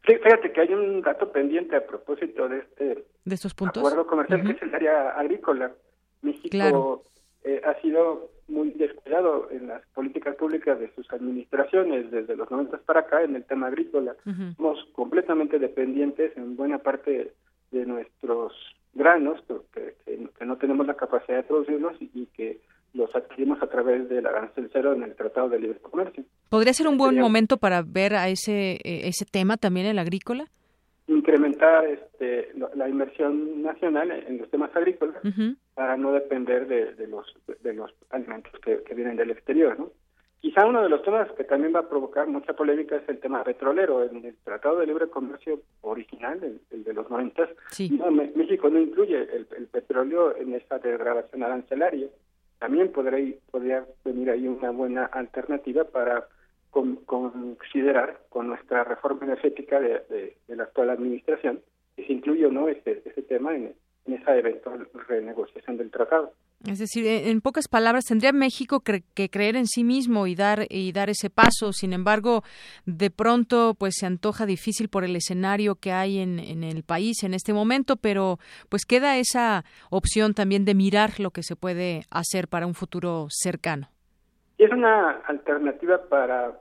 Sí, fíjate que hay un dato pendiente a propósito de este ¿De estos puntos? acuerdo comercial, que es el área agrícola. México eh, ha sido muy descuidado en las políticas públicas de sus administraciones desde los 90 para acá en el tema agrícola. Somos completamente dependientes en buena parte de nuestros granos, que, que, no tenemos la capacidad de producirlos y que los adquirimos a través del arancel cero en el Tratado de Libre Comercio. ¿Podría ser un buen momento para ver a ese, eh, ese tema también el agrícola? Incrementar este, la inversión nacional en los temas agrícolas para no depender de, los, de los alimentos que, vienen del exterior. ¿no? Quizá uno de los temas que también va a provocar mucha polémica es el tema petrolero. En el Tratado de Libre Comercio original, el, de los 90, México no incluye el, el petróleo en esa degradación arancelaria también podría, podría venir ahí una buena alternativa para considerar con nuestra reforma energética de, la actual administración que se incluye o no ese, ese tema en, esa eventual renegociación del tratado. Es decir, en pocas palabras, tendría México que creer en sí mismo y dar y dar ese paso. Sin embargo, de pronto, pues se antoja difícil por el escenario que hay en, en el país en este momento, pero pues queda esa opción también de mirar lo que se puede hacer para un futuro cercano. Es una alternativa para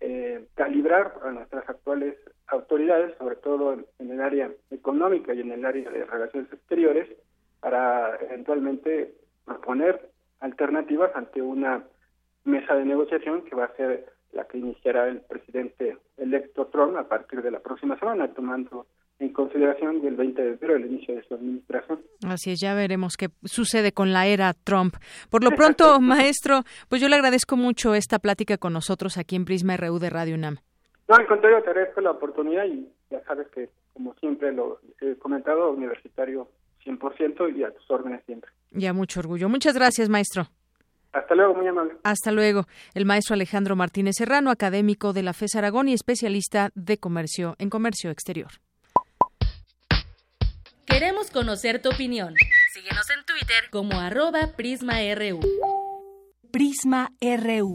eh, calibrar a nuestras actuales autoridades, sobre todo en el área económica y en el área de relaciones exteriores, para eventualmente proponer alternativas ante una mesa de negociación que va a ser la que iniciará el presidente electo Trump a partir de la próxima semana, tomando en consideración el 20 de enero el inicio de su administración. Así es, ya veremos qué sucede con la era Trump. Por lo pronto, maestro, pues yo le agradezco mucho esta plática con nosotros aquí en Prisma RU de Radio UNAM. No, al contrario, te agradezco la oportunidad y ya sabes que, como siempre lo he comentado, universitario 100% y a tus órdenes siempre. Ya, mucho orgullo. Muchas gracias, maestro. Hasta luego, muy amable. Hasta luego. El maestro Alejandro Martínez Serrano, académico de la FES Aragón y especialista de comercio en comercio exterior. Queremos conocer tu opinión. Síguenos en Twitter como arroba PrismaRU. Prisma RU.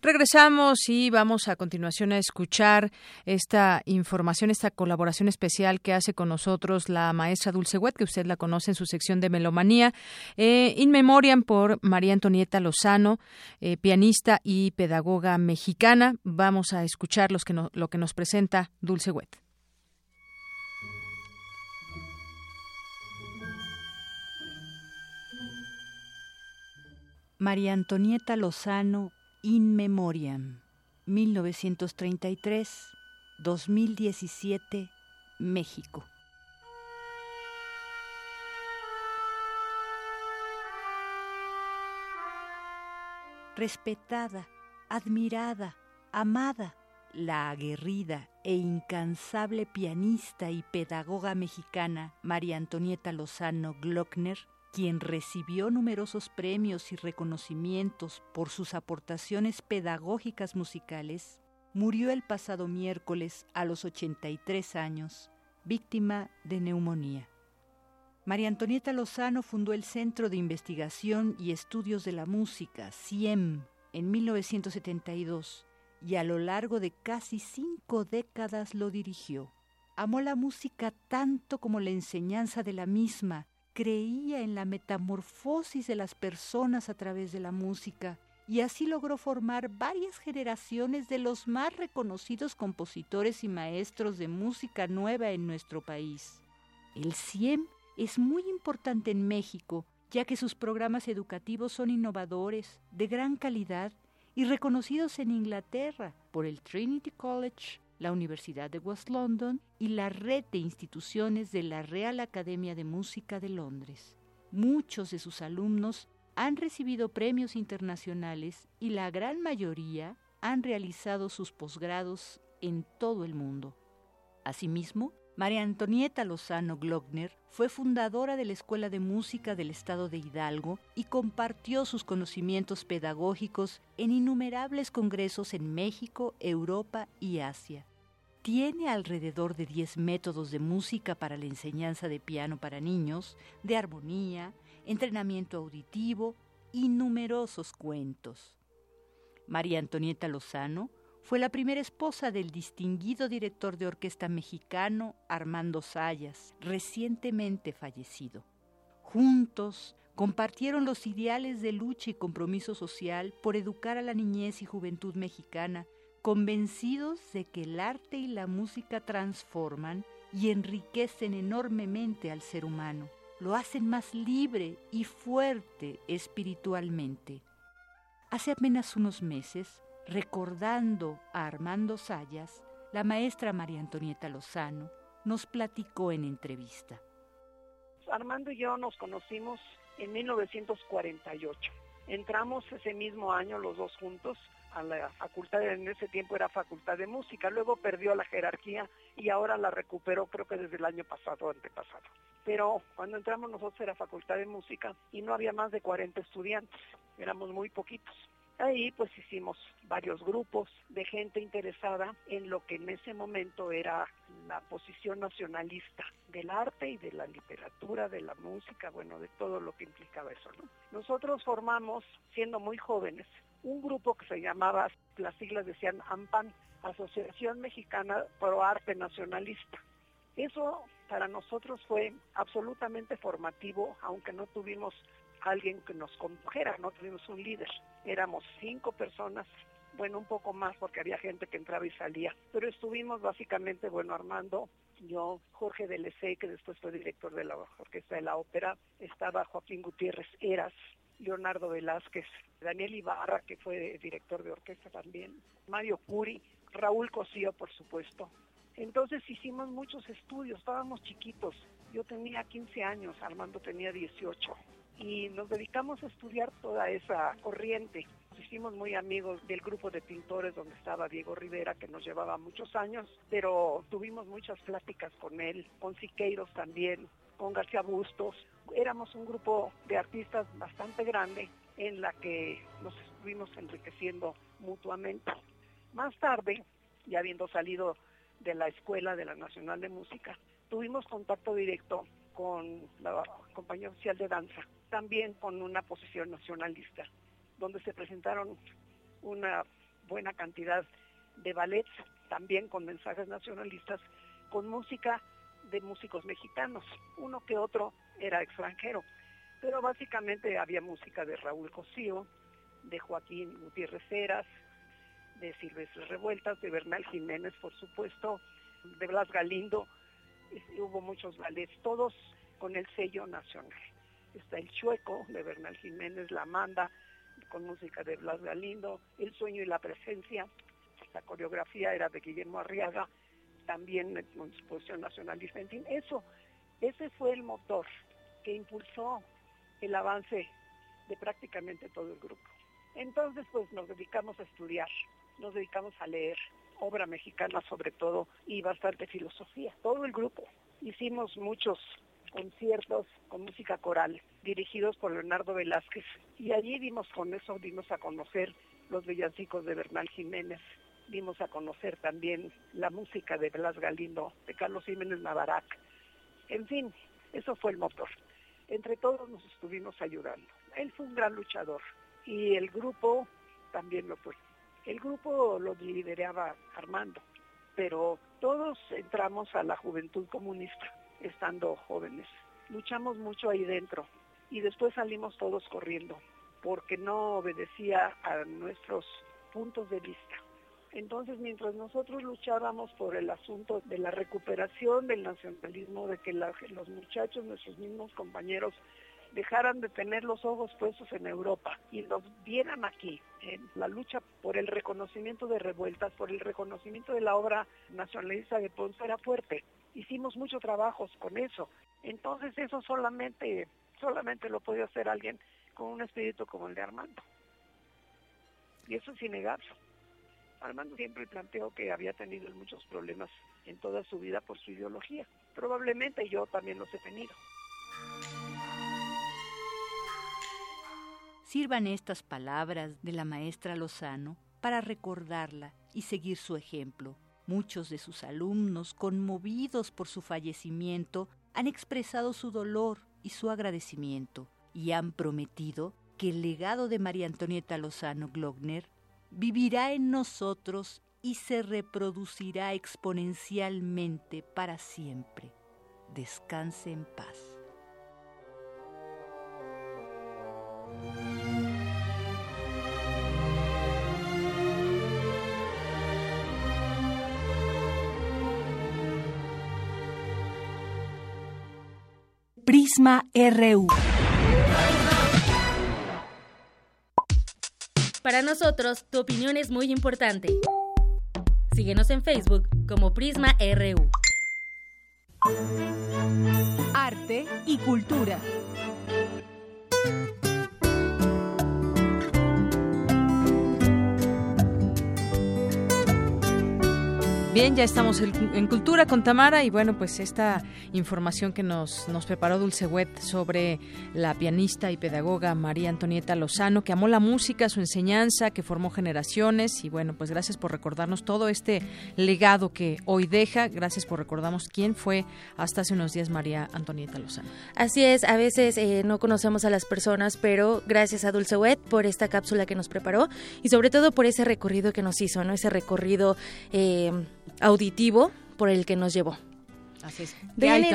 Regresamos y vamos a continuación a escuchar esta información, esta colaboración especial que hace con nosotros la maestra Dulce Wet, que usted la conoce en su sección de Melomanía, eh, in memoriam por María Antonieta Lozano, eh, pianista y pedagoga mexicana. Vamos a escuchar lo que nos presenta Dulce Wet. María Antonieta Lozano, In Memoriam, 1933-2017, México. Respetada, admirada, amada, la aguerrida e incansable pianista y pedagoga mexicana María Antonieta Lozano Glockner quien recibió numerosos premios y reconocimientos por sus aportaciones pedagógicas musicales, murió el pasado miércoles a los 83 años, víctima de neumonía. María Antonieta Lozano fundó el Centro de Investigación y Estudios de la Música, CIEM, en 1972 y a lo largo de casi cinco décadas lo dirigió. Amó la música tanto como la enseñanza de la misma, creía en la metamorfosis de las personas a través de la música y así logró formar varias generaciones de los más reconocidos compositores y maestros de música nueva en nuestro país. El CIEM es muy importante en México, ya que sus programas educativos son innovadores, de gran calidad y reconocidos en Inglaterra por el Trinity College, la Universidad de West London y la red de instituciones de la Real Academia de Música de Londres. Muchos de sus alumnos han recibido premios internacionales y la gran mayoría han realizado sus posgrados en todo el mundo. Asimismo, María Antonieta Lozano Glockner fue fundadora de la Escuela de Música del Estado de Hidalgo y compartió sus conocimientos pedagógicos en innumerables congresos en México, Europa y Asia. Tiene alrededor de 10 métodos de música para la enseñanza de piano para niños, de armonía, entrenamiento auditivo y numerosos cuentos. María Antonieta Lozano fue la primera esposa del distinguido director de orquesta mexicano Armando Sayas, recientemente fallecido. Juntos compartieron los ideales de lucha y compromiso social por educar a la niñez y juventud mexicana, convencidos de que el arte y la música transforman y enriquecen enormemente al ser humano, lo hacen más libre y fuerte espiritualmente. Hace apenas unos meses, recordando a Armando Sayas, la maestra María Antonieta Lozano nos platicó en entrevista. Armando y yo nos conocimos en 1948. Entramos ese mismo año los dos juntos a la facultad, en ese tiempo era facultad de música, luego perdió la jerarquía y ahora la recuperó creo que desde el año pasado, antepasado. Pero cuando entramos nosotros era facultad de música y no había más de 40 estudiantes, éramos muy poquitos. Ahí pues hicimos varios grupos de gente interesada en lo que en ese momento era la posición nacionalista del arte y de la literatura, de la música, bueno, de todo lo que implicaba eso, ¿no? Nosotros formamos, siendo muy jóvenes, un grupo que se llamaba, las siglas decían AMPAN, Asociación Mexicana Pro Arte Nacionalista. Eso para nosotros fue absolutamente formativo, aunque no tuvimos alguien que nos condujera, no tuvimos un líder. Éramos cinco personas, bueno, un poco más porque había gente que entraba y salía, pero estuvimos básicamente, bueno, Armando, yo, Jorge Delesey, que después fue director de la Orquesta de la Ópera, estaba Joaquín Gutiérrez Eras, Leonardo Velázquez, Daniel Ibarra, que fue director de orquesta también, Mario Curi, Raúl Cosío, por supuesto. Entonces hicimos muchos estudios, estábamos chiquitos. Yo tenía 15 años, Armando tenía 18 y nos dedicamos a estudiar toda esa corriente. Hicimos muy amigos del grupo de pintores donde estaba Diego Rivera, que nos llevaba muchos años, pero tuvimos muchas pláticas con él, con Siqueiros también, con García Bustos. Éramos un grupo de artistas bastante grande en la que nos estuvimos enriqueciendo mutuamente. Más tarde, ya habiendo salido de la Escuela de la Nacional de Música, tuvimos contacto directo con la Compañía Oficial de Danza también con una posición nacionalista, donde se presentaron una buena cantidad de ballets, también con mensajes nacionalistas, con música de músicos mexicanos, uno que otro era extranjero, pero básicamente había música de Raúl Cosío, de Joaquín Gutiérrez Heras, de Silvestre Revueltas, de Bernal Jiménez, por supuesto, de Blas Galindo, hubo muchos ballets, todos con el sello nacional. Está El Chueco de Bernal Jiménez, La Manda con música de Blas Galindo, El Sueño y la Presencia, la coreografía era de Guillermo Arriaga, también con su posición nacionalista, en fin, eso, ese fue el motor que impulsó el avance de prácticamente todo el grupo. Entonces, pues nos dedicamos a estudiar, nos dedicamos a leer obra mexicana sobre todo y bastante filosofía, todo el grupo. Hicimos muchos conciertos con música coral dirigidos por Leonardo Velázquez y allí dimos con eso, dimos a conocer los villancicos de Bernal Jiménez, dimos a conocer también la música de Blas Galindo, de Carlos Jiménez Navarac. En fin, eso fue el motor. Entre todos nos estuvimos ayudando. Él fue un gran luchador y el grupo también lo fue. El grupo lo lideraba Armando, pero todos entramos a la juventud comunista estando jóvenes. Luchamos mucho ahí dentro y después salimos todos corriendo porque no obedecía a nuestros puntos de vista. Entonces, mientras nosotros luchábamos por el asunto de la recuperación del nacionalismo, de que los muchachos, nuestros mismos compañeros, dejaran de tener los ojos puestos en Europa y nos vieran aquí, en la lucha por el reconocimiento de revueltas, por el reconocimiento de la obra nacionalista de Ponce era fuerte. Hicimos mucho trabajo con eso. Entonces eso solamente, solamente lo podía hacer alguien con un espíritu como el de Armando. Y eso es innegable. Armando siempre planteó que había tenido muchos problemas en toda su vida por su ideología. Probablemente yo también los he tenido. Sirvan estas palabras de la maestra Lozano para recordarla y seguir su ejemplo. Muchos de sus alumnos, conmovidos por su fallecimiento, han expresado su dolor y su agradecimiento y han prometido que el legado de María Antonieta Lozano Glockner vivirá en nosotros y se reproducirá exponencialmente para siempre. Descanse en paz. Prisma RU. Para nosotros, tu opinión es muy importante. Síguenos en Facebook como Prisma RU. Arte y cultura. Bien, ya estamos en Cultura con Tamara y bueno, pues esta información que nos, nos preparó Dulce Wet sobre la pianista y pedagoga María Antonieta Lozano, que amó la música, su enseñanza, que formó generaciones y bueno, pues gracias por recordarnos todo este legado que hoy deja. Gracias por recordarnos quién fue hasta hace unos días María Antonieta Lozano. Así es, a veces eh, no conocemos a las personas, pero gracias a Dulce Wet por esta cápsula que nos preparó y sobre todo por ese recorrido que nos hizo, ¿no? Ese recorrido... Eh, auditivo por el que nos llevó. Así es. ¿De ahí,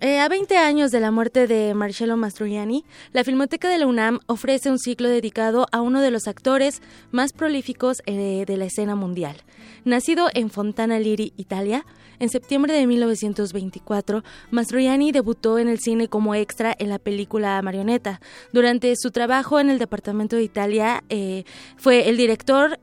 eh, a 20 años de la muerte de Marcello Mastroianni, la Filmoteca de la UNAM ofrece un ciclo dedicado a uno de los actores más prolíficos eh, de la escena mundial. Nacido en Fontana Liri, Italia, en septiembre de 1924, Mastroianni debutó en el cine como extra en la película Marioneta. Durante su trabajo en el Departamento de Italia, eh, fue el director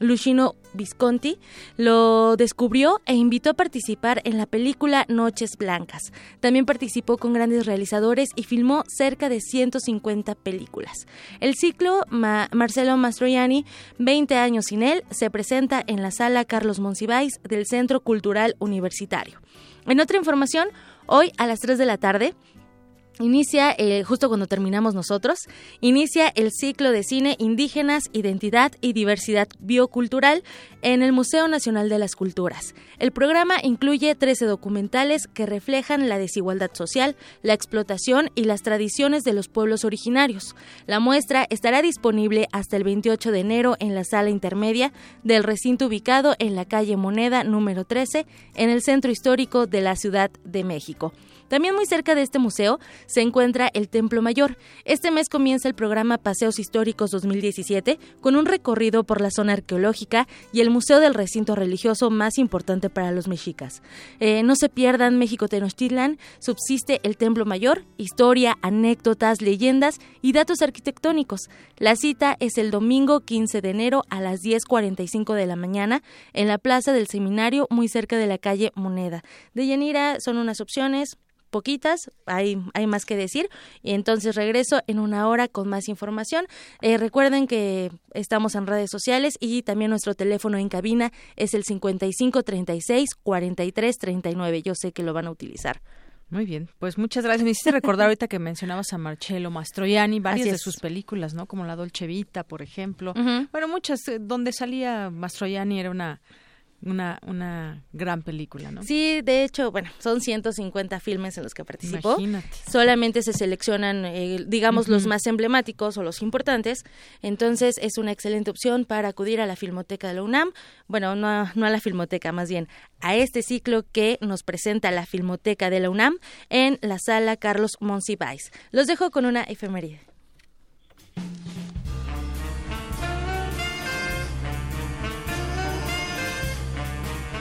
Lucino Visconti lo descubrió e invitó a participar en la película Noches Blancas. También participó con grandes realizadores y filmó cerca de 150 películas. El ciclo Marcelo Mastroianni, 20 años sin él, se presenta en la sala Carlos Monsiváis del Centro Cultural Universitario. En otra información, hoy a las 3 de la tarde, Inicia, eh, justo cuando terminamos nosotros, inicia el ciclo de cine Indígenas, Identidad y Diversidad Biocultural en el Museo Nacional de las Culturas. El programa incluye 13 documentales que reflejan la desigualdad social, la explotación y las tradiciones de los pueblos originarios. La muestra estará disponible hasta el 28 de enero en la sala intermedia del recinto ubicado en la calle Moneda número 13 en el centro histórico de la Ciudad de México. También muy cerca de este museo se encuentra el Templo Mayor. Este mes comienza el programa Paseos Históricos 2017 con un recorrido por la zona arqueológica y el museo del recinto religioso más importante para los mexicas. Eh, no se pierdan México Tenochtitlan, subsiste el Templo Mayor, historia, anécdotas, leyendas y datos arquitectónicos. La cita es el domingo 15 de enero a las 10.45 de la mañana en la Plaza del Seminario, muy cerca de la calle Moneda. De Yanira son unas opciones poquitas, hay, hay más que decir. Y entonces regreso en una hora con más información. Eh, recuerden que estamos en redes sociales y también nuestro teléfono en cabina es el 55 36 43 39. Yo sé que lo van a utilizar. Muy bien, pues muchas gracias. Me hiciste recordar ahorita que mencionabas a Marcello Mastroianni, varias de sus películas, ¿no? Como La Dolce Vita, por ejemplo. Bueno, muchas, eh, donde salía Mastroianni era una una, una gran película, ¿no? Sí, de hecho, bueno, son 150 filmes en los que participó. Imagínate. Solamente se seleccionan, eh, digamos, los más emblemáticos o los importantes. Entonces, es una excelente opción para acudir a la Filmoteca de la UNAM. Bueno, no a, no a la Filmoteca, más bien a este ciclo que nos presenta la Filmoteca de la UNAM en la sala Carlos Monsiváis. Los dejo con una efeméride.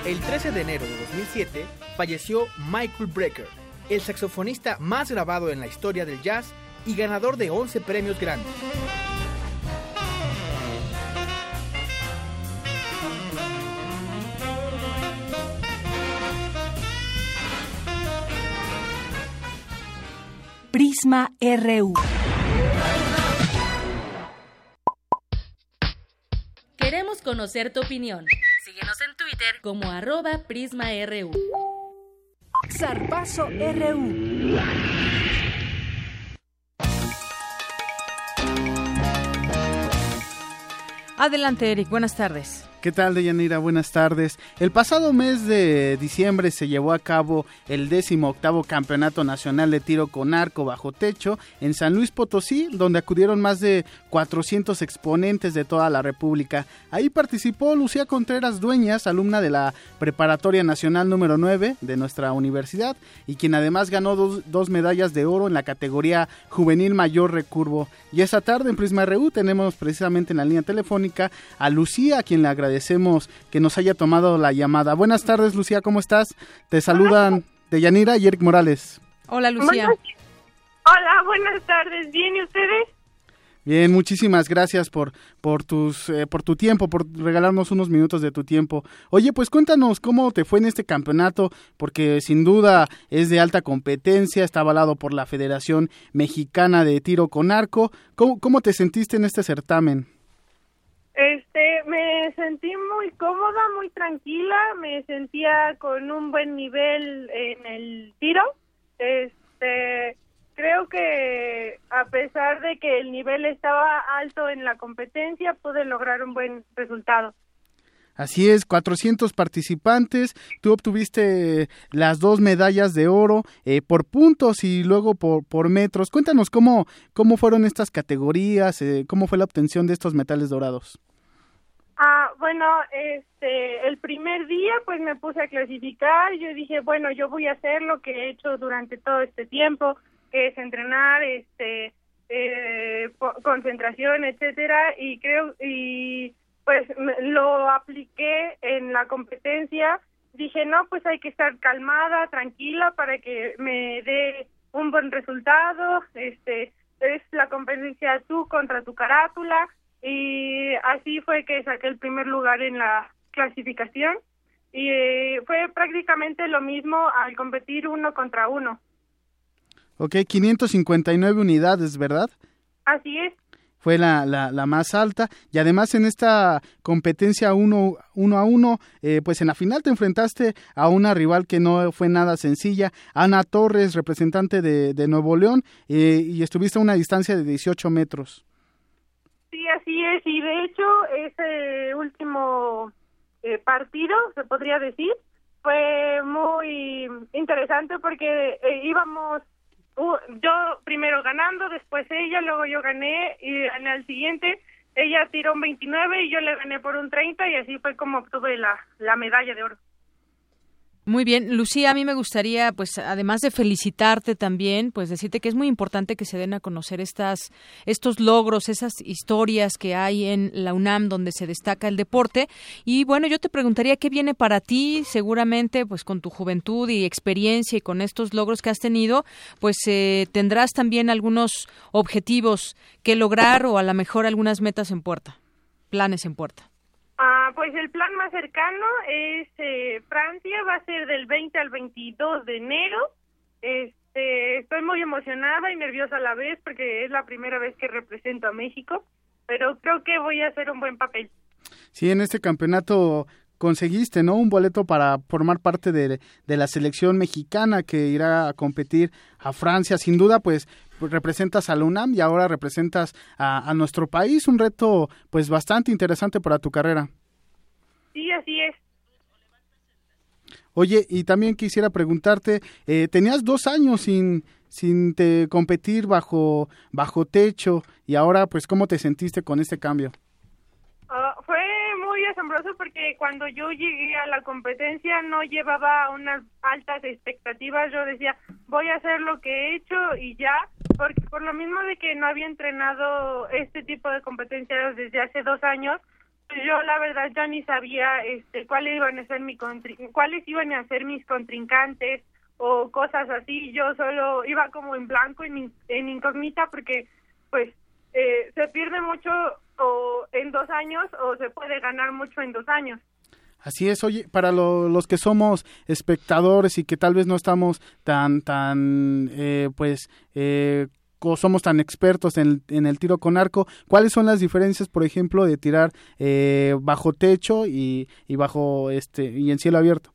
El 13 de enero de 2007 falleció Michael Brecker, el saxofonista más grabado en la historia del jazz y ganador de 11 premios grandes. Prisma RU. Queremos conocer tu opinión. Síguenos en Twitter como arroba PrismaRU. Zarpazo RU. Adelante, Eric. Buenas tardes. ¿Qué tal, Deyanira? Buenas tardes. El pasado mes de diciembre se llevó a cabo el décimo octavo Campeonato Nacional de Tiro con Arco Bajo Techo en San Luis Potosí, donde acudieron más de 400 exponentes de toda la República. Ahí participó Lucía Contreras Dueñas, alumna de la Preparatoria Nacional número 9 de nuestra universidad, y quien además ganó dos, dos medallas de oro en la categoría Juvenil Mayor Recurvo. Y esa tarde en Prisma RU tenemos precisamente en la línea telefónica a Lucía, a quien le agradecemos agradecemos que nos haya tomado la llamada. Buenas tardes, Lucía, ¿cómo estás? Te saludan Deyanira y Eric Morales. Hola, Lucía. Hola, buenas tardes. ¿Bien y ustedes? Bien, muchísimas gracias por por tus eh, por tu tiempo, por regalarnos unos minutos de tu tiempo. Oye, pues cuéntanos cómo te fue en este campeonato, porque sin duda es de alta competencia, está avalado por la Federación Mexicana de Tiro con Arco. ¿Cómo, cómo te sentiste en este certamen? Este, me sentí muy cómoda, muy tranquila, me sentía con un buen nivel en el tiro. Este, creo que a pesar de que el nivel estaba alto en la competencia, pude lograr un buen resultado. Así es, 400 participantes, tú obtuviste las dos medallas de oro eh, por puntos y luego por, por metros. Cuéntanos cómo, cómo fueron estas categorías, eh, cómo fue la obtención de estos metales dorados. Ah, bueno, este, el primer día pues me puse a clasificar, yo dije, bueno, yo voy a hacer lo que he hecho durante todo este tiempo, que es entrenar, este, eh, concentración, etcétera, y creo, y pues lo apliqué en la competencia, dije, no, pues hay que estar calmada, tranquila para que me dé un buen resultado, este, es la competencia tú contra tu carátula, y así fue que saqué el primer lugar en la clasificación y eh, fue prácticamente lo mismo al competir uno contra uno. Ok, 559 unidades, ¿verdad? Así es. Fue la, la, la más alta y además en esta competencia uno, uno a uno, eh, pues en la final te enfrentaste a una rival que no fue nada sencilla, Ana Torres, representante de, de Nuevo León, eh, y estuviste a una distancia de 18 metros. Sí, así es, y de hecho ese último eh, partido, se podría decir, fue muy interesante porque eh, íbamos yo primero ganando, después ella, luego yo gané y en el siguiente ella tiró un 29 y yo le gané por un 30 y así fue como obtuve la, la medalla de oro. Muy bien, Lucía, a mí me gustaría, pues, además de felicitarte también, pues decirte que es muy importante que se den a conocer estas, estos logros, esas historias que hay en la UNAM donde se destaca el deporte. Y bueno, yo te preguntaría qué viene para ti, seguramente, pues con tu juventud y experiencia y con estos logros que has tenido, pues eh, tendrás también algunos objetivos que lograr o a lo mejor algunas metas en puerta, planes en puerta. Ah, pues el plan más cercano es eh, Francia, va a ser del 20 al 22 de enero. Este, estoy muy emocionada y nerviosa a la vez porque es la primera vez que represento a México, pero creo que voy a hacer un buen papel. Sí, en este campeonato conseguiste, ¿no? Un boleto para formar parte de, la selección mexicana que irá a competir a Francia. Sin duda, pues representas a la UNAM y ahora representas a, a nuestro país. Un reto, pues, bastante interesante para tu carrera. Sí, así es. Oye, y también quisiera preguntarte, eh, tenías dos años sin, sin te competir bajo, bajo techo y ahora, pues, ¿cómo te sentiste con este cambio? Ah, fue muy asombroso porque cuando yo llegué a la competencia no llevaba unas altas expectativas. Yo decía, voy a hacer lo que he hecho y ya, porque por lo mismo de que no había entrenado este tipo de competencias desde hace dos años, yo la verdad ya ni sabía este cuáles iban a ser mi cuáles iban a ser mis contrincantes o cosas así. Yo solo iba como en blanco en, en incógnita porque pues eh, se pierde mucho o en dos años o se puede ganar mucho en dos años Así es, oye, para los que somos espectadores y que tal vez no estamos tan, tan, eh, pues, eh, somos tan expertos en, el tiro con arco, ¿cuáles son las diferencias, por ejemplo, de tirar eh, bajo techo y, y, bajo este y en cielo abierto?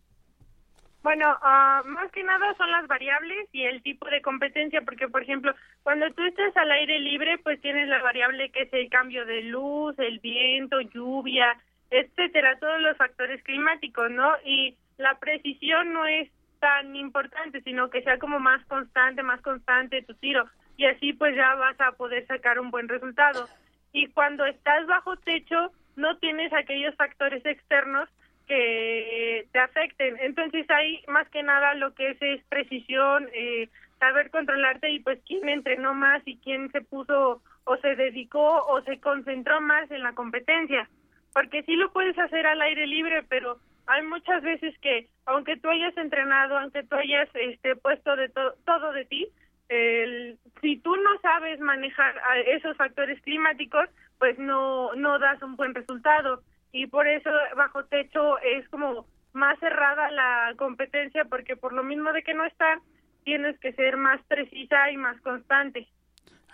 Bueno, ah, más que nada son las variables y el tipo de competencia, porque por ejemplo, cuando tú estás al aire libre, pues tienes la variable que es el cambio de luz, el viento, lluvia, etcétera, todos los factores climáticos, ¿no? Y la precisión no es tan importante, sino que sea como más constante, más constante tu tiro y así pues ya vas a poder sacar un buen resultado. Y cuando estás bajo techo no tienes aquellos factores externos que te afecten. Entonces ahí más que nada lo que es es precisión, eh, saber controlarte y pues quién entrenó más y quién se puso o se dedicó o se concentró más en la competencia. Porque sí lo puedes hacer al aire libre, pero hay muchas veces que aunque tú hayas entrenado, aunque tú hayas este puesto de todo de ti, el, si tú no sabes manejar esos factores climáticos, pues no, no das un buen resultado. Y por eso bajo techo es como más cerrada la competencia, porque por lo mismo de que no están, tienes que ser más precisa y más constante.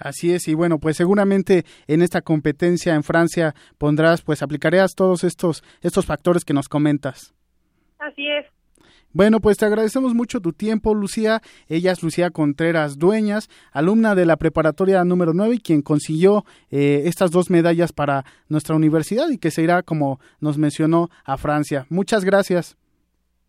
Así es, y bueno, pues seguramente en esta competencia en Francia pondrás, pues aplicarías todos estos, estos factores que nos comentas. Así es. Bueno, pues te agradecemos mucho tu tiempo, Lucía. Ella es Lucía Contreras Dueñas, alumna de la preparatoria número 9 y quien consiguió eh, estas dos medallas para nuestra universidad y que se irá, como nos mencionó, a Francia. Muchas gracias.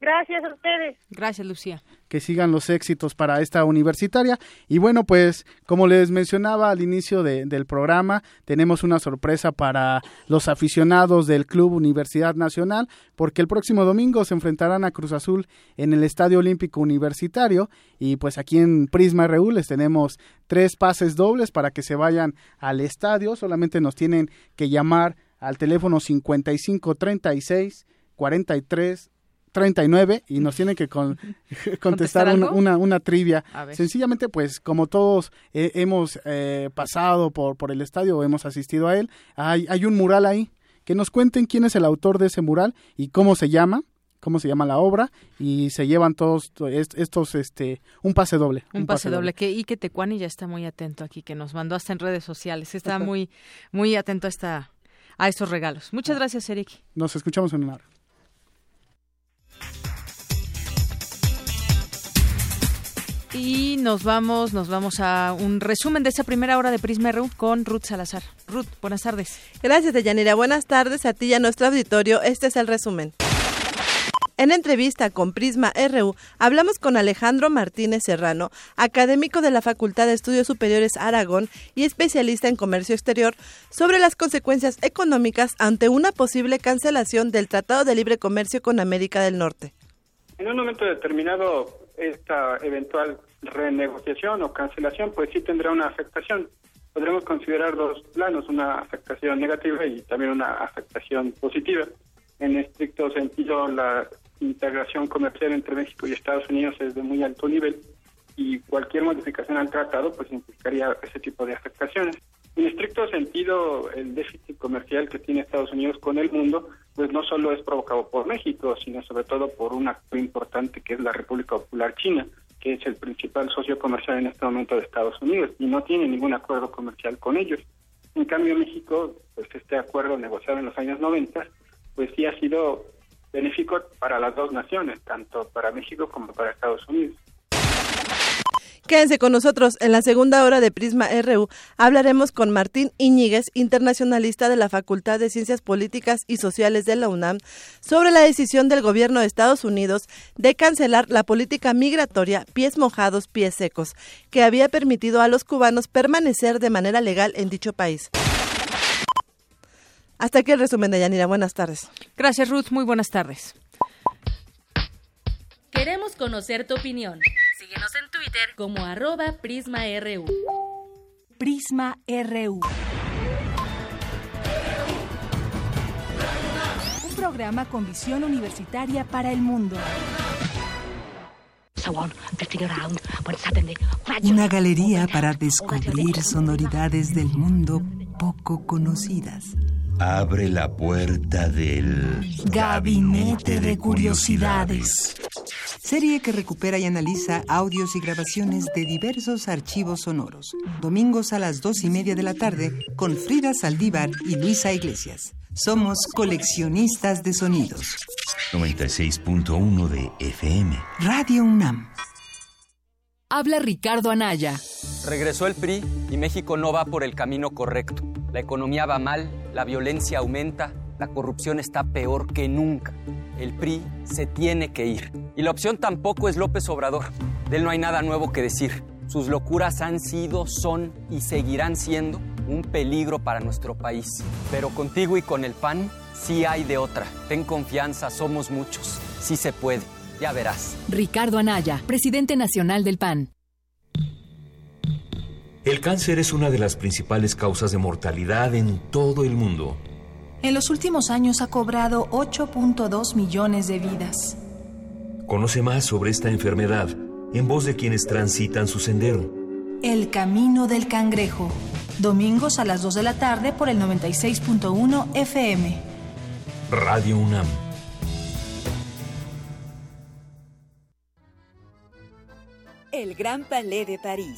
Gracias a ustedes. Gracias, Lucía. Que sigan los éxitos para esta universitaria. Y bueno, pues como les mencionaba al inicio del programa, tenemos una sorpresa para los aficionados del Club Universidad Nacional, porque el próximo domingo se enfrentarán a Cruz Azul en el Estadio Olímpico Universitario. Y pues aquí en Prisma RU les tenemos tres pases dobles para que se vayan al estadio. Solamente nos tienen que llamar al teléfono 5536 43 39 y nos tienen que contestar una, una, trivia. Sencillamente, pues como todos eh, hemos eh, pasado por, por el estadio o hemos asistido a él, hay, hay un mural ahí. Que nos cuenten quién es el autor de ese mural y cómo se llama cómo se llama la obra y se llevan todos estos este un pase doble un, pase, doble. que y que Tecuani ya está muy atento aquí que nos mandó hasta en redes sociales. Está muy muy atento a esta a estos regalos. Muchas gracias Eric. Nos escuchamos en una hora Y nos vamos, nos vamos a un resumen de esa primera hora de Prisma RU con Ruth Salazar. Ruth, buenas tardes. Gracias, Deyanira. Buenas tardes a ti y a nuestro auditorio. Este es el resumen. En entrevista con Prisma RU, hablamos con Alejandro Martínez Serrano, académico de la Facultad de Estudios Superiores Aragón y especialista en comercio exterior, sobre las consecuencias económicas ante una posible cancelación del Tratado de Libre Comercio con América del Norte. En un momento determinado, esta eventual renegociación o cancelación, pues sí tendrá una afectación. Podremos considerar dos planos, una afectación negativa y también una afectación positiva. En estricto sentido, la integración comercial entre México y Estados Unidos es de muy alto nivel y cualquier modificación al tratado pues implicaría ese tipo de afectaciones. En estricto sentido, el déficit comercial que tiene Estados Unidos con el mundo, pues no solo es provocado por México, sino sobre todo por un actor importante que es la República Popular China. que es el principal socio comercial en este momento de Estados Unidos, y no tiene ningún acuerdo comercial con ellos. En cambio, México, pues este acuerdo negociado en los años 90, pues sí ha sido benéfico para las dos naciones, tanto para México como para Estados Unidos. Quédense con nosotros. En la segunda hora de Prisma RU hablaremos con Martín Iñiguez, internacionalista de la Facultad de Ciencias Políticas y Sociales de la UNAM, sobre la decisión del gobierno de Estados Unidos de cancelar la política migratoria pies mojados, pies secos, que había permitido a los cubanos permanecer de manera legal en dicho país. Hasta aquí el resumen de Yanira. Buenas tardes. Gracias, Ruth. Muy buenas tardes. Queremos conocer tu opinión. Síguenos en Twitter como arroba PrismaRU. Prisma RU. Un programa con visión universitaria para el mundo. Una galería para descubrir sonoridades del mundo poco conocidas. Abre la puerta del Gabinete de Curiosidades. Serie que recupera y analiza audios y grabaciones de diversos archivos sonoros. Domingos a las dos y media de la tarde con Frida Saldívar y Luisa Iglesias. Somos coleccionistas de sonidos. 96.1 de FM. Radio UNAM. Habla Ricardo Anaya. Regresó el PRI y México no va por el camino correcto. La economía va mal, la violencia aumenta, la corrupción está peor que nunca. El PRI se tiene que ir. Y la opción tampoco es López Obrador. De él no hay nada nuevo que decir. Sus locuras han sido, son y seguirán siendo un peligro para nuestro país. Pero contigo y con el PAN sí hay de otra. Ten confianza, somos muchos. Sí se puede. Ya verás. Ricardo Anaya, presidente nacional del PAN. El cáncer es una de las principales causas de mortalidad en todo el mundo. En los últimos años ha cobrado 8.2 millones de vidas. Conoce más sobre esta enfermedad en voz de quienes transitan su sendero. El Camino del Cangrejo. Domingos a las 2 de la tarde por el 96.1 FM. Radio UNAM. El Gran Palais de París,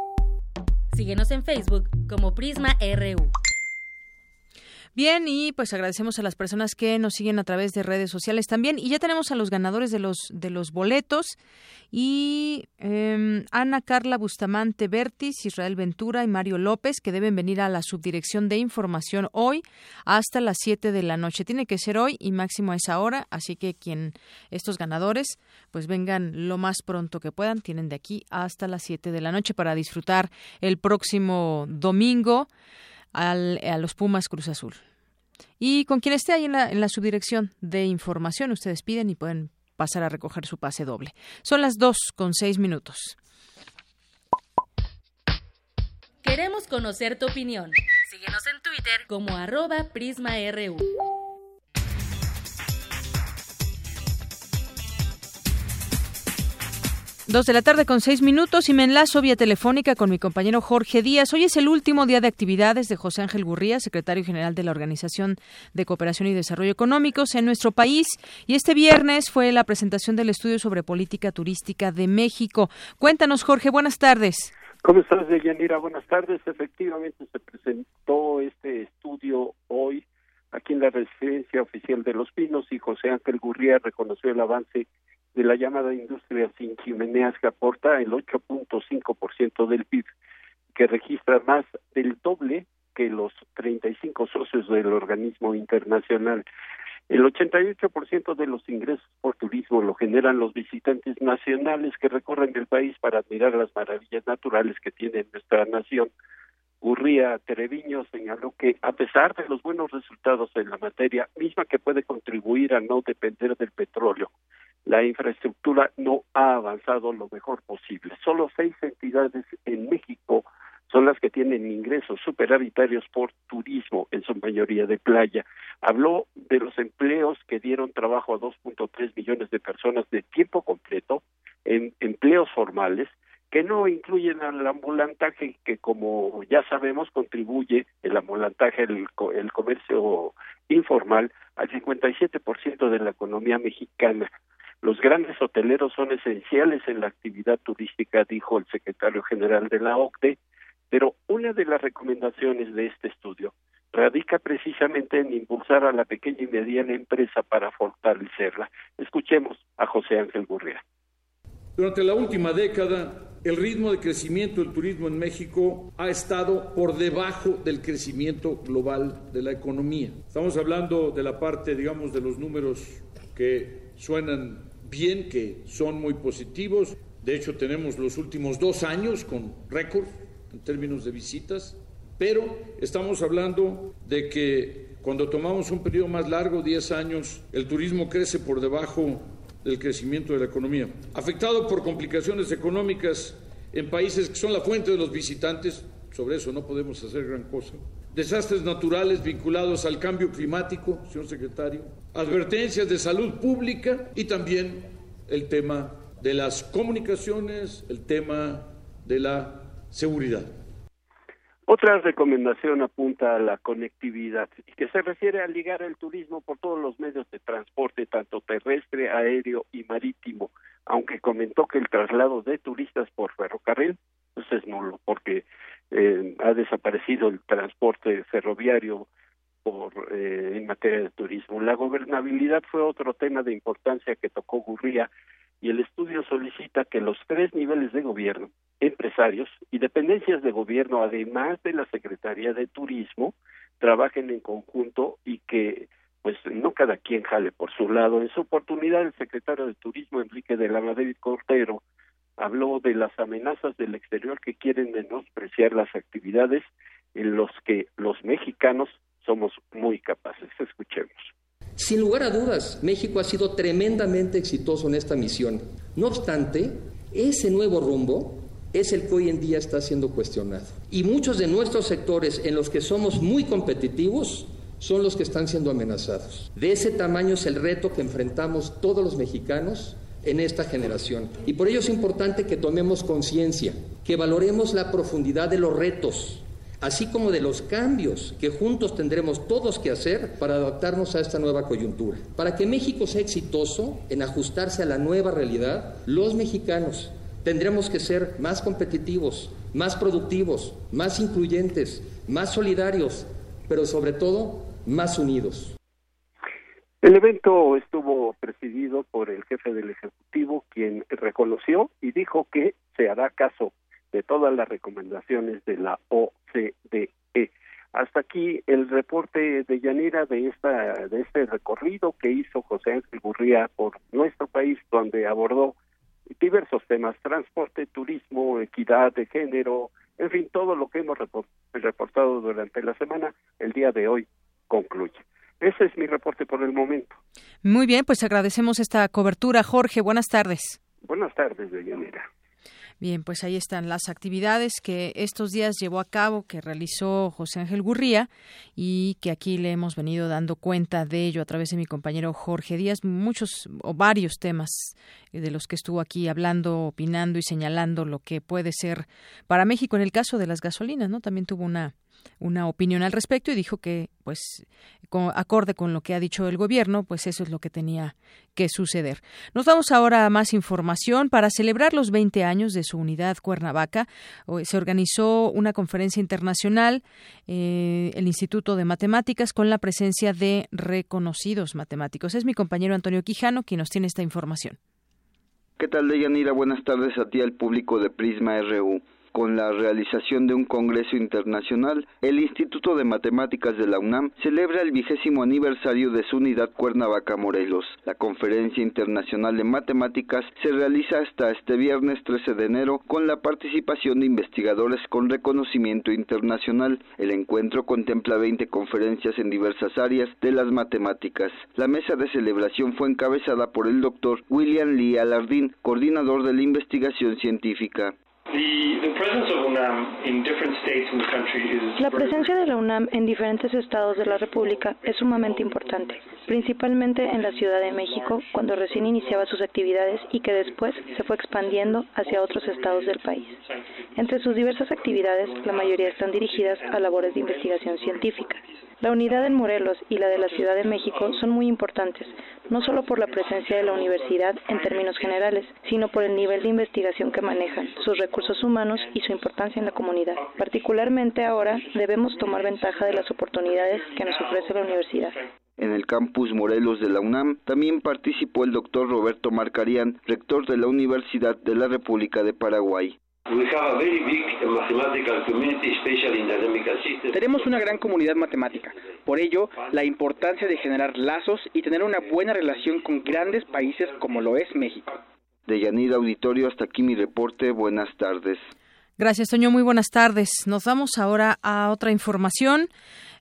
Síguenos en Facebook como Prisma RU. Bien, y pues agradecemos a las personas que nos siguen a través de redes sociales también. Y ya tenemos a los ganadores de los, de los boletos. Y eh, Ana Carla Bustamante Bertis, Israel Ventura y Mario López, que deben venir a la subdirección de información hoy hasta las 7 de la noche. Tiene que ser hoy y máximo a esa hora. Así que quien, estos ganadores, pues vengan lo más pronto que puedan. Tienen de aquí hasta las 7 de la noche para disfrutar el próximo domingo al, a los Pumas Cruz Azul. Y con quien esté ahí en la, en la subdirección de información, ustedes piden y pueden pasar a recoger su pase doble. Son las dos con seis minutos. Queremos conocer tu opinión. Síguenos en Twitter como arroba PrismaRU. Dos de la tarde con seis minutos y me enlazo vía telefónica con mi compañero Jorge Díaz. Hoy es el último día de actividades de José Ángel Gurría, secretario general de la Organización de Cooperación y Desarrollo Económicos en nuestro país. Y este viernes fue la presentación del estudio sobre política turística de México. Cuéntanos, Jorge, buenas tardes. ¿Cómo estás, Deyanira? Buenas tardes. Efectivamente se presentó este estudio hoy aquí en la residencia oficial de Los Pinos y José Ángel Gurría reconoció el avance de la llamada industria sin chimeneas que aporta el 8.5% del PIB, que registra más del doble que los 35 socios del organismo internacional. El 88% de los ingresos por turismo lo generan los visitantes nacionales que recorren el país para admirar las maravillas naturales que tiene nuestra nación. Urría Treviño señaló que a pesar de los buenos resultados en la materia, misma que puede contribuir a no depender del petróleo, la infraestructura no ha avanzado lo mejor posible. Solo seis entidades en México son las que tienen ingresos superavitarios por turismo, en su mayoría de playa. Habló de los empleos que dieron trabajo a 2.3 millones de personas de tiempo completo en empleos formales que no incluyen al ambulantaje, que como ya sabemos contribuye el ambulantaje, el, el comercio informal, al 57% de la economía mexicana. Los grandes hoteleros son esenciales en la actividad turística, dijo el secretario general de la OCDE, pero una de las recomendaciones de este estudio radica precisamente en impulsar a la pequeña y mediana empresa para fortalecerla. Escuchemos a José Ángel Gurria. Durante la última década, el ritmo de crecimiento del turismo en México ha estado por debajo del crecimiento global de la economía. Estamos hablando de la parte, digamos, de los números que suenan bien, que son muy positivos. De hecho, tenemos los últimos dos años con récord en términos de visitas, pero estamos hablando de que cuando tomamos un periodo más largo, 10 años, el turismo crece por debajo del crecimiento de la economía. Afectado por complicaciones económicas en países que son la fuente de los visitantes, sobre eso no podemos hacer gran cosa. Desastres naturales vinculados al cambio climático, señor secretario. Advertencias de salud pública y también el tema de las comunicaciones, el tema de la seguridad. Otra recomendación apunta a la conectividad, que se refiere a ligar el turismo por todos los medios de transporte, tanto terrestre, aéreo y marítimo, aunque comentó que el traslado de turistas por ferrocarril pues es nulo, porque eh, ha desaparecido el transporte ferroviario por eh, en materia de turismo. La gobernabilidad fue otro tema de importancia que tocó Gurría y el estudio solicita que los tres niveles de gobierno, empresarios y dependencias de gobierno, además de la Secretaría de Turismo, trabajen en conjunto y que pues no cada quien jale por su lado. En su oportunidad, el secretario de Turismo, Enrique de la Madrid Cortero, habló de las amenazas del exterior que quieren menospreciar las actividades en los que los mexicanos somos muy capaces. Escuchemos. Sin lugar a dudas, México ha sido tremendamente exitoso en esta misión. No obstante, ese nuevo rumbo es el que hoy en día está siendo cuestionado. Y muchos de nuestros sectores en los que somos muy competitivos son los que están siendo amenazados. De ese tamaño es el reto que enfrentamos todos los mexicanos en esta generación. Y por ello es importante que tomemos conciencia, que valoremos la profundidad de los retos así como de los cambios que juntos tendremos todos que hacer para adaptarnos a esta nueva coyuntura. Para que México sea exitoso en ajustarse a la nueva realidad, los mexicanos tendremos que ser más competitivos, más productivos, más incluyentes, más solidarios, pero sobre todo más unidos. El evento estuvo presidido por el jefe del Ejecutivo, quien reconoció y dijo que se hará caso de todas las recomendaciones de la OCDE. Hasta aquí el reporte de Yanira de esta de este recorrido que hizo José Ángel Gurría por nuestro país, donde abordó diversos temas: transporte, turismo, equidad de género, en fin, todo lo que hemos reportado durante la semana. El día de hoy concluye. Ese es mi reporte por el momento. Muy bien, pues agradecemos esta cobertura, Jorge. Buenas tardes. Buenas tardes, Yanira. Bien, pues ahí están las actividades que estos días llevó a cabo, que realizó José Ángel Gurría y que aquí le hemos venido dando cuenta de ello a través de mi compañero Jorge Díaz, muchos o varios temas de los que estuvo aquí hablando, opinando y señalando lo que puede ser para México en el caso de las gasolinas, ¿no? También tuvo una una opinión al respecto y dijo que, pues, acorde con lo que ha dicho el gobierno, pues eso es lo que tenía que suceder. Nos vamos ahora a más información. Para celebrar los 20 años de su unidad Cuernavaca, se organizó una conferencia internacional, eh, el Instituto de Matemáticas, con la presencia de reconocidos matemáticos. Es mi compañero Antonio Quijano quien nos tiene esta información. ¿Qué tal, Deyanira? Buenas tardes a ti, al público de Prisma RU con la realización de un congreso internacional, el Instituto de Matemáticas de la UNAM celebra el vigésimo aniversario de su unidad Cuernavaca Morelos. La Conferencia Internacional de Matemáticas se realiza hasta este viernes 13 de enero con la participación de investigadores con reconocimiento internacional. El encuentro contempla 20 conferencias en diversas áreas de las matemáticas. La mesa de celebración fue encabezada por el doctor William Lee Alardín, coordinador de la investigación científica. La presencia de la UNAM en diferentes estados de la República es sumamente importante, principalmente en la Ciudad de México, cuando recién iniciaba sus actividades y que después se fue expandiendo hacia otros estados del país. Entre sus diversas actividades, la mayoría están dirigidas a labores de investigación científica. La unidad en Morelos y la de la Ciudad de México son muy importantes, no solo por la presencia de la universidad en términos generales, sino por el nivel de investigación que manejan, sus recursos humanos y su importancia en la comunidad. Particularmente ahora debemos tomar ventaja de las oportunidades que nos ofrece la universidad. En el campus Morelos de la UNAM también participó el doctor Roberto Marcarián, rector de la Universidad de la República de Paraguay. Tenemos una gran comunidad matemática. Por ello, la importancia de generar lazos y tener una buena relación con grandes países como lo es México. De Yanira Auditorio, hasta aquí mi reporte. Buenas tardes. Gracias, Toño. Muy buenas tardes. Nos vamos ahora a otra información.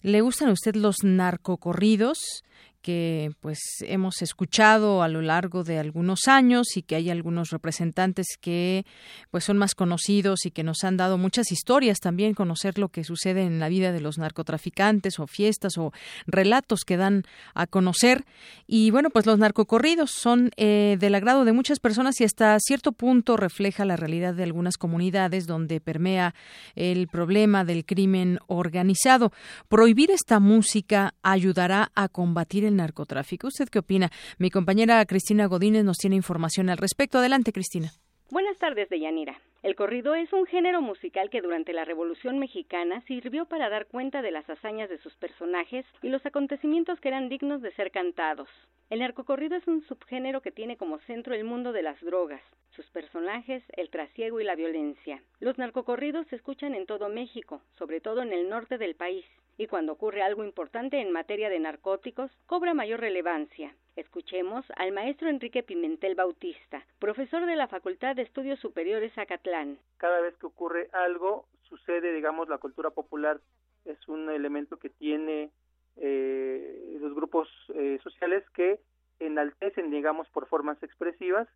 ¿Le gustan a usted los narcocorridos? Que pues hemos escuchado a lo largo de algunos años y que hay algunos representantes que pues son más conocidos y que nos han dado muchas historias también conocer lo que sucede en la vida de los narcotraficantes o fiestas o relatos que dan a conocer. Y bueno pues los narcocorridos son eh, del agrado de muchas personas y hasta cierto punto refleja la realidad de algunas comunidades donde permea el problema del crimen organizado. Prohibir esta música ayudará a combatir el narcotráfico. ¿Usted qué opina? Mi compañera Cristina Godínez nos tiene información al respecto. Adelante, Cristina. Buenas tardes, Deyanira. El corrido es un género musical que durante la Revolución Mexicana sirvió para dar cuenta de las hazañas de sus personajes y los acontecimientos que eran dignos de ser cantados. El narcocorrido es un subgénero que tiene como centro el mundo de las drogas, sus personajes, el trasiego y la violencia. Los narcocorridos se escuchan en todo México, sobre todo en el norte del país, y cuando ocurre algo importante en materia de narcóticos, cobra mayor relevancia. Escuchemos al maestro Enrique Pimentel Bautista, profesor de la Facultad de Estudios Superiores Acatlán. Cada vez que ocurre algo, sucede, digamos, la cultura popular es un elemento que tiene eh, los grupos eh, sociales que enaltecen, digamos, por formas expresivas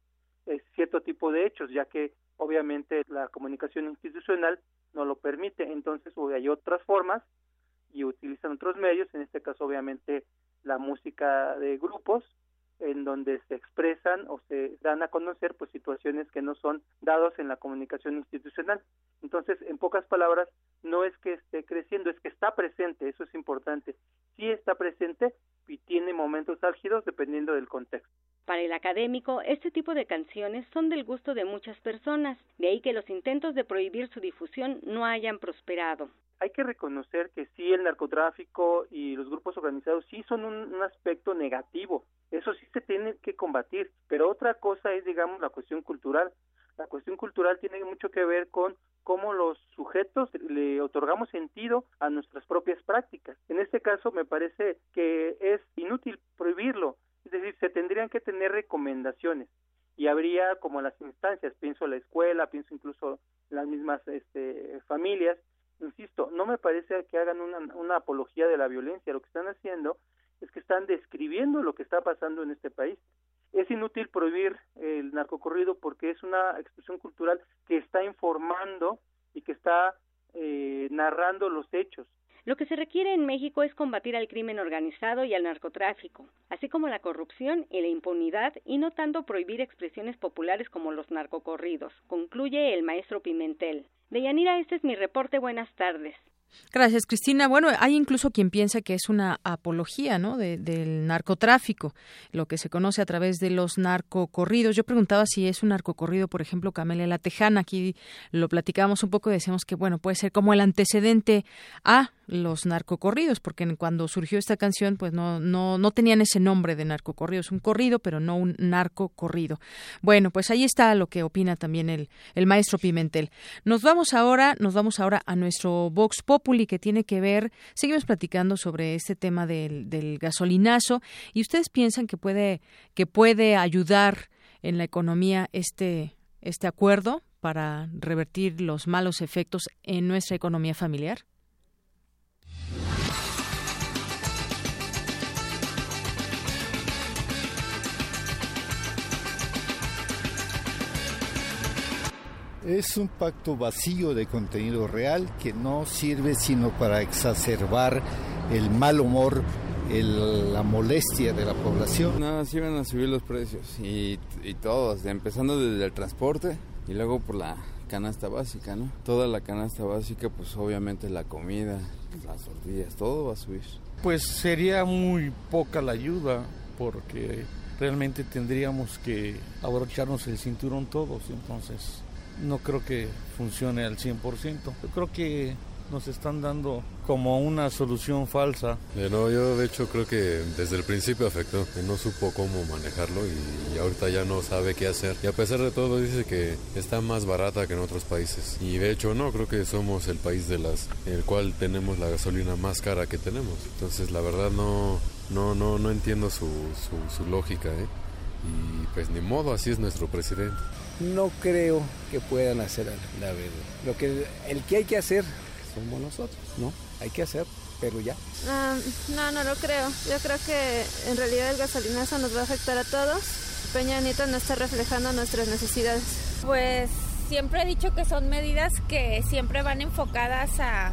eh, cierto tipo de hechos, ya que obviamente la comunicación institucional no lo permite. Entonces, hay otras formas y utilizan otros medios, en este caso obviamente la música de grupos, en donde se expresan o se dan a conocer pues situaciones que no son dados en la comunicación institucional. Entonces, en pocas palabras, no es que esté creciendo, es que está presente, eso es importante. Sí está presente y tiene momentos álgidos dependiendo del contexto. Para el académico, este tipo de canciones son del gusto de muchas personas, de ahí que los intentos de prohibir su difusión no hayan prosperado hay que reconocer que sí el narcotráfico y los grupos organizados sí son un, aspecto negativo, eso sí se tiene que combatir, pero otra cosa es, digamos, la cuestión cultural. La cuestión cultural tiene mucho que ver con cómo los sujetos le otorgamos sentido a nuestras propias prácticas. En este caso me parece que es inútil prohibirlo, es decir, se tendrían que tener recomendaciones. Y habría como las instancias, pienso la escuela, pienso incluso las mismas este, familias, insisto, no me parece que hagan una, una apología de la violencia, lo que están haciendo es que están describiendo lo que está pasando en este país. Es inútil prohibir el narcocorrido porque es una expresión cultural que está informando y que está eh, narrando los hechos. Lo que se requiere en México es combatir al crimen organizado y al narcotráfico, así como la corrupción y la impunidad, y no tanto prohibir expresiones populares como los narcocorridos, concluye el maestro Pimentel. Deyanira, este es mi reporte. Buenas tardes. Gracias, Cristina. Bueno, hay incluso quien piensa que es una apología ¿no? del narcotráfico, lo que se conoce a través de los narcocorridos. Yo preguntaba si es un narcocorrido, por ejemplo, Camelia La Tejana. Aquí lo platicábamos un poco y decíamos que, bueno, puede ser como el antecedente a los narcocorridos, porque cuando surgió esta canción, pues no, no, no tenían ese nombre de narcocorridos, un corrido, pero no un narcocorrido. Bueno, pues ahí está lo que opina también el, el maestro Pimentel. Nos vamos ahora, nos vamos ahora a nuestro Vox Que tiene que ver, seguimos platicando sobre este tema del, del gasolinazo, y ustedes piensan que puede, que puede ayudar en la economía este, este acuerdo para revertir los malos efectos en nuestra economía familiar? Es un pacto vacío de contenido real que no sirve sino para exacerbar el mal humor, la molestia de la población. Nada, sí van a subir los precios y, y todos, empezando desde el transporte y luego por la canasta básica, ¿no? Toda la canasta básica, pues obviamente la comida, las tortillas, todo va a subir. Pues sería muy poca la ayuda porque realmente tendríamos que abrocharnos el cinturón todos, entonces no creo que funcione al 100%. Yo creo que nos están dando como una solución falsa. Eh, no, yo de hecho creo que desde el principio afectó, no supo cómo manejarlo y, ahorita ya no sabe qué hacer. Y a pesar de todo dice que está más barata que en otros países. Y de hecho no, creo que somos el país de las el cual tenemos la gasolina más cara que tenemos. Entonces la verdad no no no no entiendo su, su, su lógica, ¿eh? Y pues ni modo, así es nuestro presidente. No creo que puedan hacer la verdad. Lo que el que hay que hacer somos nosotros, ¿no? Hay que hacer, pero ya. No, no lo creo. Yo creo que en realidad el gasolinazo nos va a afectar a todos. Peña Nieto no está reflejando nuestras necesidades. Pues siempre he dicho que son medidas que siempre van enfocadas a,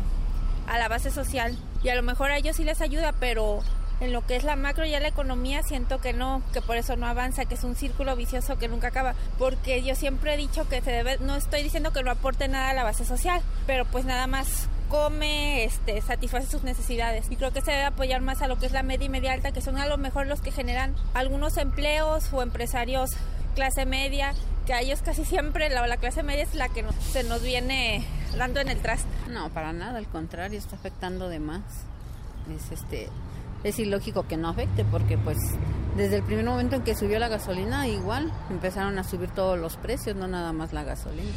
a la base social. Y a lo mejor a ellos sí les ayuda, pero en lo que es la macro y la economía siento que no, que por eso no avanza, que es un círculo vicioso que nunca acaba, porque yo siempre he dicho que se debe, no estoy diciendo que no aporte nada a la base social, pero pues nada más come, este, satisface sus necesidades. Y creo que se debe apoyar más a lo que es la media y media alta, que son a lo mejor los que generan algunos empleos o empresarios clase media, que a ellos casi siempre la, la clase media es la que se nos viene dando en el traste. No, para nada, al contrario, está afectando de más. Es este es ilógico que no afecte porque pues desde el primer momento en que subió la gasolina igual empezaron a subir todos los precios, no nada más la gasolina.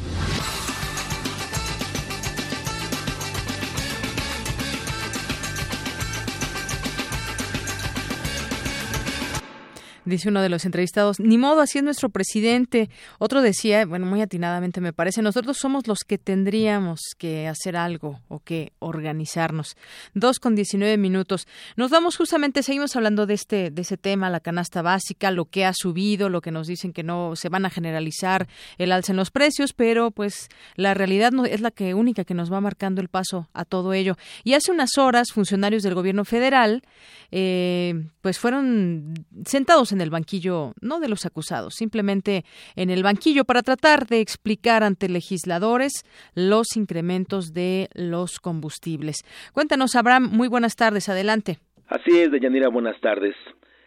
Dice uno de los entrevistados, ni modo, así es nuestro presidente. Otro decía, bueno, muy atinadamente me parece, nosotros somos los que tendríamos que hacer algo o que organizarnos. Dos con diecinueve minutos. Nos vamos justamente, seguimos hablando de este, de ese tema, la canasta básica, lo que ha subido, lo que nos dicen que no se van a generalizar el alza en los precios, pero pues la realidad no, es la que única que nos va marcando el paso a todo ello. Y hace unas horas, funcionarios del gobierno federal, eh, pues fueron sentados en el banquillo, no de los acusados, simplemente en el banquillo para tratar de explicar ante legisladores los incrementos de los combustibles. Cuéntanos, Abraham, muy buenas tardes, adelante. Así es, Deyanira, buenas tardes.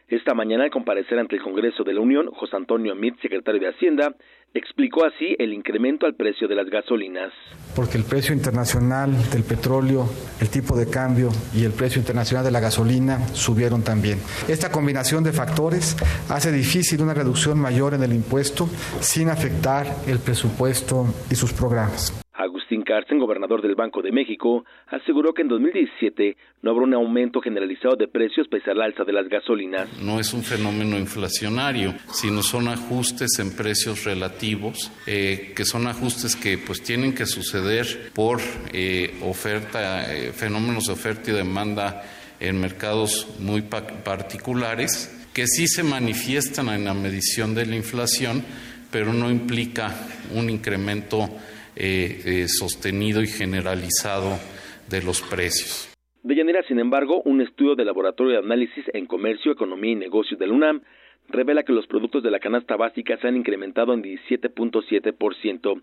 Esta mañana, al comparecer ante el Congreso de la Unión, José Antonio Mit, secretario de Hacienda, explicó así el incremento al precio de las gasolinas. Porque el precio internacional del petróleo, el tipo de cambio y el precio internacional de la gasolina subieron también. Esta combinación de factores hace difícil una reducción mayor en el impuesto sin afectar el presupuesto y sus programas. Carsten, gobernador del Banco de México, aseguró que en 2017 no habrá un aumento generalizado de precios pese al alza de las gasolinas. No es un fenómeno inflacionario, sino son ajustes en precios relativos, eh, que son ajustes que pues tienen que suceder por eh, oferta, eh, fenómenos de oferta y demanda en mercados muy particulares, que sí se manifiestan en la medición de la inflación, pero no implica un incremento eh, eh, sostenido y generalizado de los precios. De Llanera, sin embargo, un estudio del Laboratorio de Análisis en Comercio, Economía y Negocios del UNAM revela que los productos de la canasta básica se han incrementado en 17.7%.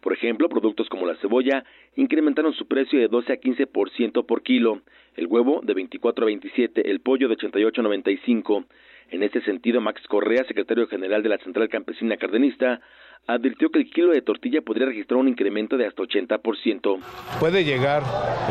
Por ejemplo, productos como la cebolla incrementaron su precio de 12 a 15% por kilo, el huevo de 24 a 27, el pollo de 88 a 95. En este sentido, Max Correa, secretario general de la Central Campesina Cardenista, advirtió que el kilo de tortilla podría registrar un incremento de hasta 80%. Puede llegar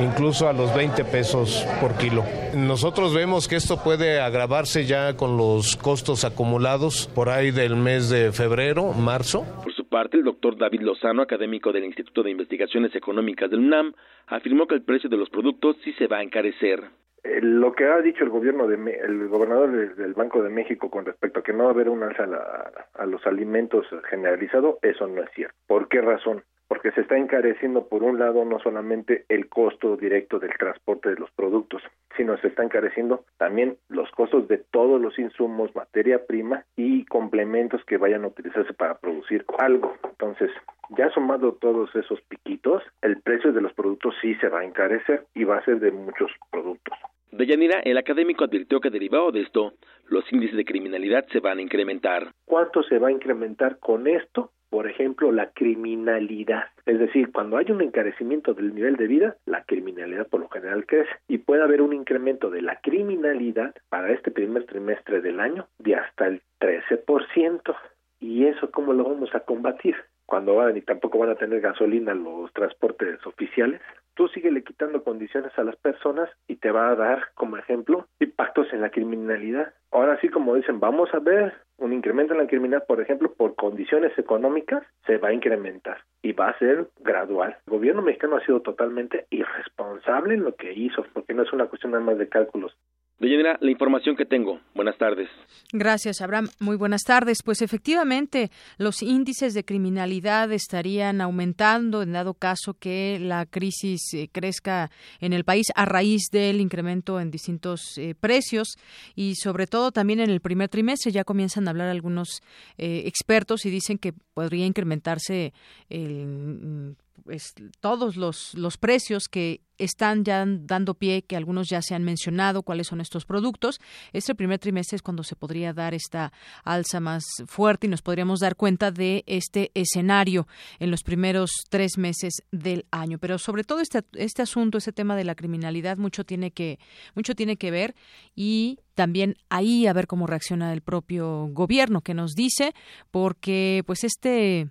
incluso a los 20 pesos por kilo. Nosotros vemos que esto puede agravarse ya con los costos acumulados por ahí del mes de febrero, marzo. Por parte, el doctor David Lozano, académico del Instituto de Investigaciones Económicas del UNAM, afirmó que el precio de los productos sí se va a encarecer. Eh, lo que ha dicho el gobierno de el gobernador del Banco de México con respecto a que no va a haber un alza a, los alimentos generalizado, eso no es cierto. ¿Por qué razón? Porque se está encareciendo por un lado no solamente el costo directo del transporte de los productos, sino se está encareciendo también los costos de todos los insumos, materia prima y complementos que vayan a utilizarse para producir algo. Entonces, ya sumado todos esos piquitos, el precio de los productos sí se va a encarecer y va a ser de muchos productos. Deyanira, el académico advirtió que derivado de esto, los índices de criminalidad se van a incrementar. ¿Cuánto se va a incrementar con esto? Por ejemplo, la criminalidad. Es decir, cuando hay un encarecimiento del nivel de vida, la criminalidad por lo general crece y puede haber un incremento de la criminalidad para este primer trimestre del año de hasta el 13%. ¿Y eso cómo lo vamos a combatir? Cuando van y tampoco van a tener gasolina los transportes oficiales, tú le quitando condiciones a las personas y te va a dar, como ejemplo, impactos en la criminalidad. Ahora sí, como dicen, vamos a ver un incremento en la criminalidad, por ejemplo, por condiciones económicas, se va a incrementar y va a ser gradual. El gobierno mexicano ha sido totalmente irresponsable en lo que hizo, porque no es una cuestión nada más de cálculos. Deyanira, la información que tengo. Buenas tardes. Gracias, Abraham. Muy buenas tardes. Pues efectivamente, los índices de criminalidad estarían aumentando en dado caso que la crisis eh, crezca en el país a raíz del incremento en distintos eh, precios y sobre todo también en el primer trimestre ya comienzan a hablar algunos eh, expertos y dicen que podría incrementarse el pues, todos los, los precios que están ya dando pie, que algunos ya se han mencionado, cuáles son estos productos. Este primer trimestre es cuando se podría dar esta alza más fuerte y nos podríamos dar cuenta de este escenario en los primeros tres meses del año. Pero sobre todo este, este asunto, este tema de la criminalidad, mucho tiene que, mucho tiene que ver y también ahí a ver cómo reacciona el propio gobierno que nos dice, porque pues este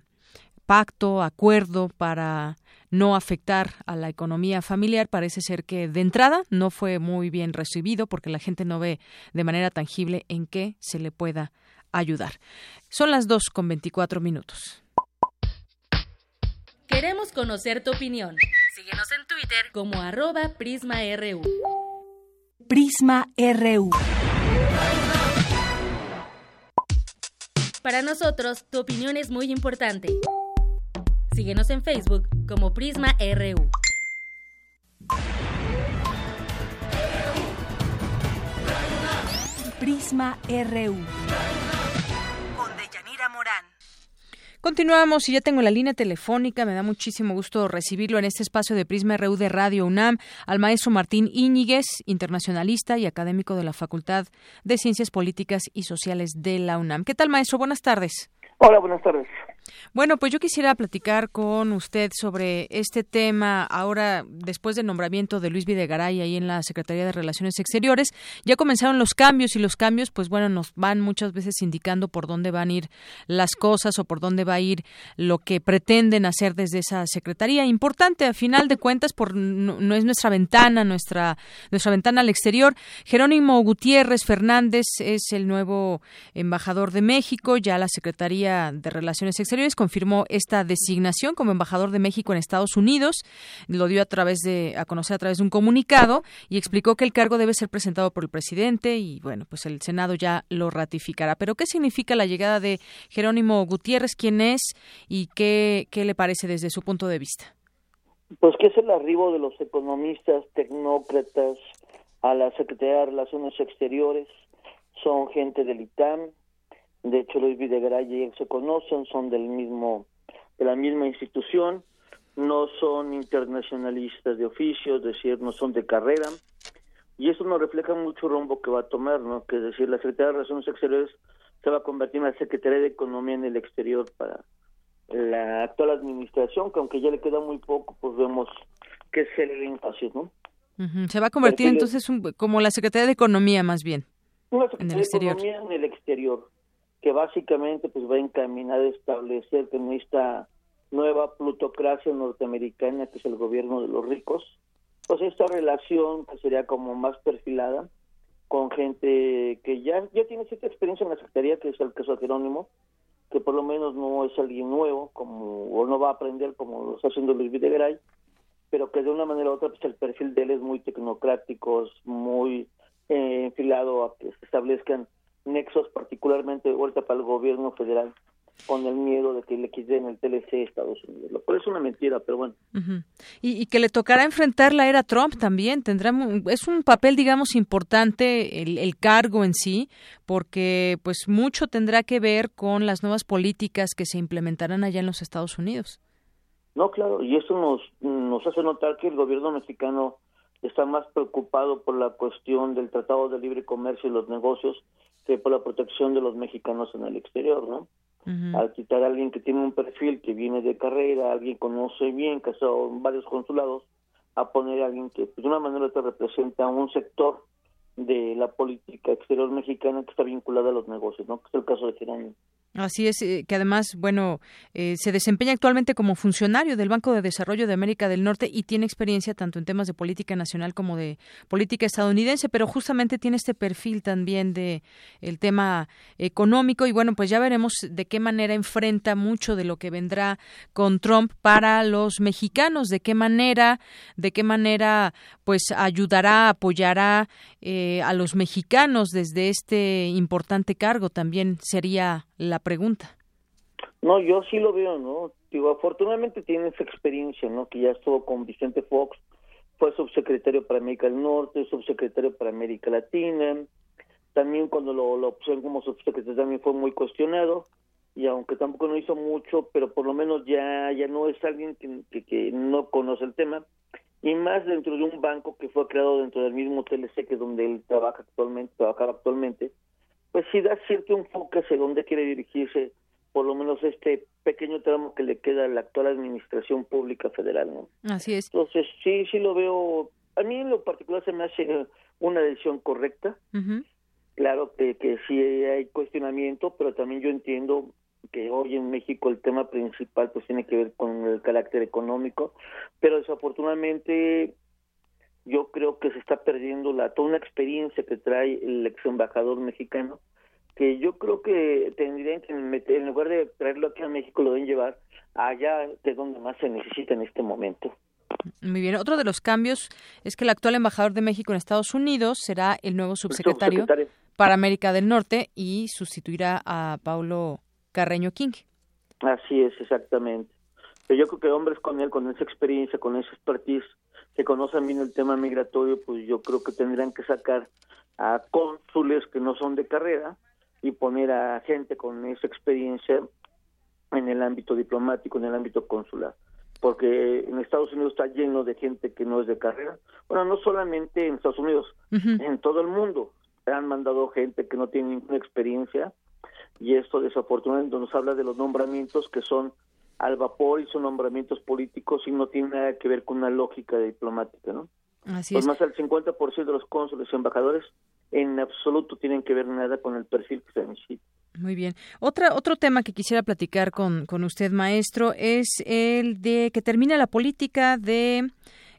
pacto, acuerdo para no afectar a la economía familiar, parece ser que de entrada no fue muy bien recibido porque la gente no ve de manera tangible en qué se le pueda ayudar. Son las dos con 24 minutos. Queremos conocer tu opinión. Síguenos en Twitter como arroba PrismaRU. Prisma RU. Para nosotros, tu opinión es muy importante. Síguenos en Facebook como Prisma RU. Prisma RU. Con Deyanira Morán. Continuamos y ya tengo la línea telefónica. Me da muchísimo gusto recibirlo en este espacio de Prisma RU de Radio UNAM al maestro Martín Íñiguez, internacionalista y académico de la Facultad de Ciencias Políticas y Sociales de la UNAM. ¿Qué tal, maestro? Buenas tardes. Hola, buenas tardes. Bueno, pues yo quisiera platicar con usted sobre este tema ahora, después del nombramiento de Luis Videgaray ahí en la Secretaría de Relaciones Exteriores. Ya comenzaron los cambios y los cambios, pues bueno, nos van muchas veces indicando por dónde van a ir las cosas o por dónde va a ir lo que pretenden hacer desde esa Secretaría. Importante, a final de cuentas, por, no, es nuestra ventana, nuestra, nuestra ventana al exterior. Jerónimo Gutiérrez Fernández es el nuevo embajador de México, ya la Secretaría de Relaciones Exteriores confirmó esta designación como embajador de México en Estados Unidos. Lo dio a través de a conocer a través de un comunicado y explicó que el cargo debe ser presentado por el presidente y bueno, pues el Senado ya lo ratificará. Pero ¿qué significa la llegada de Jerónimo Gutiérrez? ¿Quién es y qué, qué le parece desde su punto de vista? Pues que es el arribo de los economistas, tecnócratas a la Secretaría de Relaciones Exteriores, son gente del ITAM, de hecho Luis Videgaray y él se conocen, son del mismo, de la misma institución, no son internacionalistas de oficio, es decir, no son de carrera, y eso nos refleja mucho el rumbo que va a tomar, ¿no? Que es decir, la Secretaría de Relaciones Exteriores se va a convertir en la Secretaría de Economía en el exterior para la actual administración, que aunque ya le queda muy poco, pues vemos que es el énfasis, ¿no? Se va a convertir entonces como la Secretaría de Economía más bien. Una Secretaría de Economía en el exterior que básicamente pues va encaminada a establecer que en esta nueva plutocracia norteamericana que es el gobierno de los ricos, pues esta relación que sería como más perfilada con gente que ya, ya tiene cierta experiencia en la Secretaría, que es el caso de Jerónimo, que por lo menos no es alguien nuevo, como o no va a aprender como lo está haciendo Luis Videgaray, pero que de una manera u otra pues el perfil de él es muy tecnocrático, es muy eh, enfilado a que se establezcan nexos particularmente de vuelta para el gobierno federal con el miedo de que le quiten el TLC a Estados Unidos, lo cual es una mentira, pero bueno. y, que le tocará enfrentar la era Trump también, tendrá es un papel, digamos, importante el, el, cargo en sí, porque pues mucho tendrá que ver con las nuevas políticas que se implementarán allá en los Estados Unidos. No, claro, y eso nos, nos hace notar que el gobierno mexicano está más preocupado por la cuestión del Tratado de Libre Comercio y los negocios que por la protección de los mexicanos en el exterior, ¿no? Al quitar a alguien que tiene un perfil que viene de carrera, alguien conoce bien, que ha estado en varios consulados, a poner a alguien que pues, de una manera te representa un sector de la política exterior mexicana que está vinculada a los negocios, ¿no? Que es el caso de Jerónimo. Así es, eh, que además, bueno, eh, se desempeña actualmente como funcionario del Banco de Desarrollo de América del Norte y tiene experiencia tanto en temas de política nacional como de política estadounidense, pero justamente tiene este perfil también de el tema económico y bueno, pues ya veremos de qué manera enfrenta mucho de lo que vendrá con Trump para los mexicanos, de qué manera, de qué manera, pues ayudará, apoyará eh, a los mexicanos desde este importante cargo. También sería la pregunta. No, yo sí lo veo, ¿no? Digo, afortunadamente tiene esa experiencia, ¿no? Que ya estuvo con Vicente Fox, fue subsecretario para América del Norte, subsecretario para América Latina, también cuando lo, pusieron como subsecretario también fue muy cuestionado, y aunque tampoco no hizo mucho, pero por lo menos ya, ya no es alguien que, que, no conoce el tema, y más dentro de un banco que fue creado dentro del mismo TLC que es donde él trabaja actualmente, trabajaba actualmente, pues sí da cierto enfoque hacia dónde quiere dirigirse, por lo menos este pequeño tramo que le queda a la actual administración pública federal, ¿no? Así es. Entonces, sí, sí lo veo, a mí en lo particular se me hace una decisión correcta. Claro que, que sí hay cuestionamiento, pero también yo entiendo que hoy en México el tema principal pues tiene que ver con el carácter económico, pero desafortunadamente yo creo que se está perdiendo la toda una experiencia que trae el ex embajador mexicano que yo creo que tendrían que meter, en lugar de traerlo aquí a México lo deben llevar allá de donde más se necesita en este momento. Muy bien. Otro de los cambios es que el actual embajador de México en Estados Unidos será el nuevo subsecretario, para América del Norte y sustituirá a Paulo Carreño King. Así es, exactamente. Pero yo creo que hombres con él, con esa experiencia, con esa expertise, que conocen bien el tema migratorio, pues yo creo que tendrían que sacar a cónsules que no son de carrera y poner a gente con esa experiencia en el ámbito diplomático, en el ámbito consular. Porque en Estados Unidos está lleno de gente que no es de carrera. Bueno, no solamente en Estados Unidos, en todo el mundo. Han mandado gente que no tiene ninguna experiencia y esto desafortunadamente nos habla de los nombramientos que son al vapor y son nombramientos políticos y no tiene nada que ver con una lógica diplomática, ¿no? Así pues es. más del 50% de los cónsules y embajadores en absoluto tienen que ver nada con el perfil que se necesita. Muy bien. Otra, otro tema que quisiera platicar con, con usted, maestro, es el de que termina la política de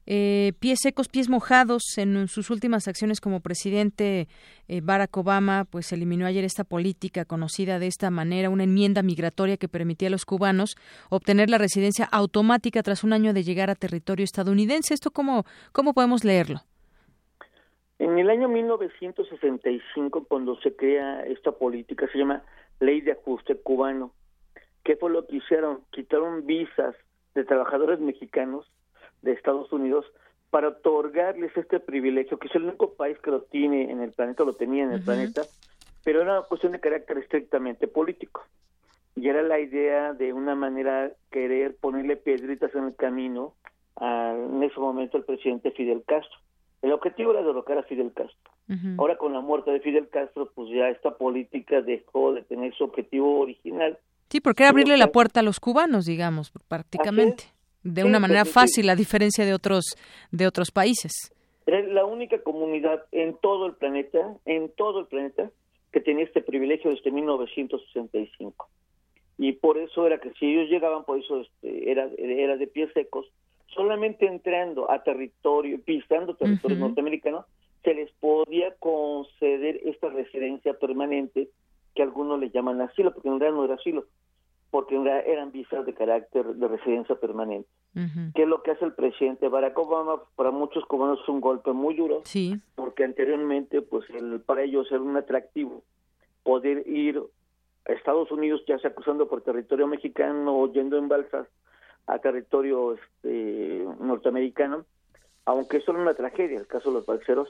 eh, pies secos, pies mojados en sus últimas acciones como presidente eh, Barack Obama, pues eliminó ayer esta política conocida de esta manera, una enmienda migratoria que permitía a los cubanos obtener la residencia automática tras un año de llegar a territorio estadounidense. ¿Esto cómo, cómo podemos leerlo? En el año 1965, cuando se crea esta política, se llama Ley de Ajuste Cubano. ¿Qué fue lo que hicieron? Quitaron visas de trabajadores mexicanos de Estados Unidos para otorgarles este privilegio, que es el único país que lo tiene en el planeta, lo tenía en el planeta, pero era una cuestión de carácter estrictamente político. Y era la idea de una manera querer ponerle piedritas en el camino a, en ese momento al presidente Fidel Castro. El objetivo era derrocar a Fidel Castro. Ahora con la muerte de Fidel Castro, pues ya esta política dejó de tener su objetivo original. Sí, porque era abrirle la puerta a los cubanos, digamos, prácticamente de una manera fácil a diferencia de otros de otros países. Es la única comunidad en todo el planeta, en todo el planeta que tenía este privilegio desde 1965. Y por eso era que si ellos llegaban, por eso este, era, era de pies secos, solamente entrando a territorio, pisando territorio norteamericano, se les podía conceder esta residencia permanente que algunos le llaman asilo, porque en realidad no era asilo, porque eran visas de carácter de residencia permanente. ¿Qué es lo que hace el presidente Barack Obama? Para muchos cubanos es un golpe muy duro, sí. porque anteriormente, pues el, para ellos era un atractivo poder ir a Estados Unidos, ya sea cruzando por territorio mexicano o yendo en balsas a territorio este, norteamericano, aunque eso era una tragedia, el caso de los balseros,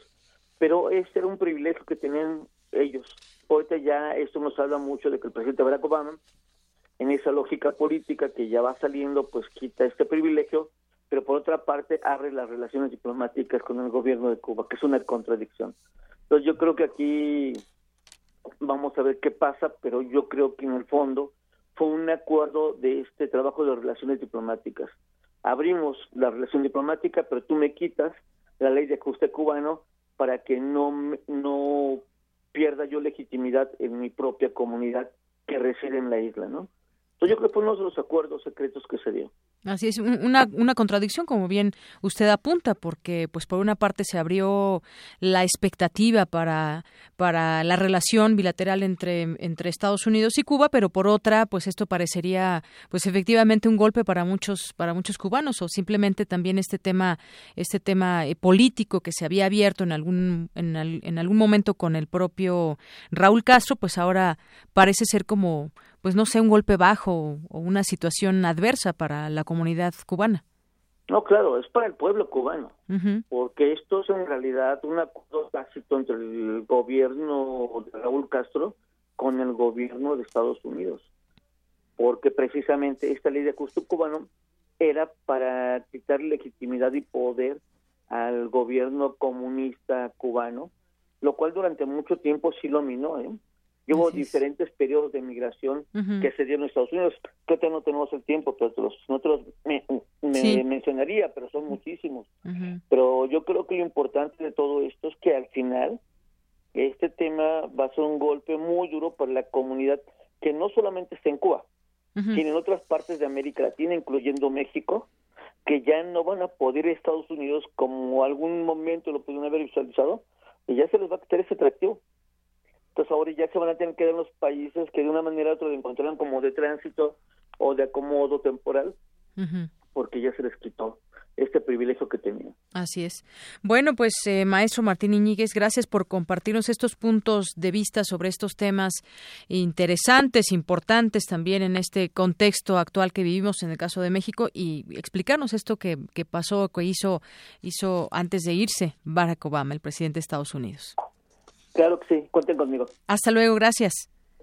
pero ese era un privilegio que tenían ellos. Ahorita ya esto nos habla mucho de que el presidente Barack Obama, en esa lógica política que ya va saliendo, pues quita este privilegio, pero por otra parte abre las relaciones diplomáticas con el gobierno de Cuba, que es una contradicción. Entonces yo creo que aquí vamos a ver qué pasa, pero yo creo que en el fondo fue un acuerdo de este trabajo de relaciones diplomáticas. Abrimos la relación diplomática, pero tú me quitas la ley de ajuste cubano para que no, no pierda yo legitimidad en mi propia comunidad que reside en la isla, ¿no? Entonces yo creo que fue uno de los acuerdos secretos que se dio. Así es, una, una contradicción, como bien usted apunta, porque pues por una parte se abrió la expectativa para, para la relación bilateral entre, entre Estados Unidos y Cuba, pero por otra, pues esto parecería pues efectivamente un golpe para muchos, para muchos cubanos, o simplemente también este tema, este tema eh, político que se había abierto en algún, en, en algún momento con el propio Raúl Castro, pues ahora parece ser como pues no sé, un golpe bajo o una situación adversa para la comunidad cubana. No, claro, es para el pueblo cubano, porque esto es en realidad un acuerdo tácito entre el gobierno de Raúl Castro con el gobierno de Estados Unidos, porque precisamente esta ley de ajuste cubano era para quitar legitimidad y poder al gobierno comunista cubano, lo cual durante mucho tiempo sí lo minó, ¿eh? Hubo diferentes periodos de migración que se dieron en Estados Unidos. Creo que no tenemos el tiempo, pero los, nosotros me, mencionaría, pero son muchísimos. Pero yo creo que lo importante de todo esto es que al final este tema va a ser un golpe muy duro para la comunidad que no solamente está en Cuba, sino en otras partes de América Latina, incluyendo México, que ya no van a poder ir a Estados Unidos como algún momento lo pudieron haber visualizado, y ya se les va a quitar ese atractivo. Entonces ahora ya se van a tener que dar los países que de una manera u otra encontraran como de tránsito o de acomodo temporal, porque ya se les quitó este privilegio que tenían. Así es. Bueno, pues eh, maestro Martín Iñiguez, gracias por compartirnos estos puntos de vista sobre estos temas interesantes, importantes también en este contexto actual que vivimos en el caso de México y explicarnos esto que, que pasó, que hizo, hizo antes de irse Barack Obama, el presidente de Estados Unidos. Claro que sí, cuenten conmigo. Hasta luego, gracias.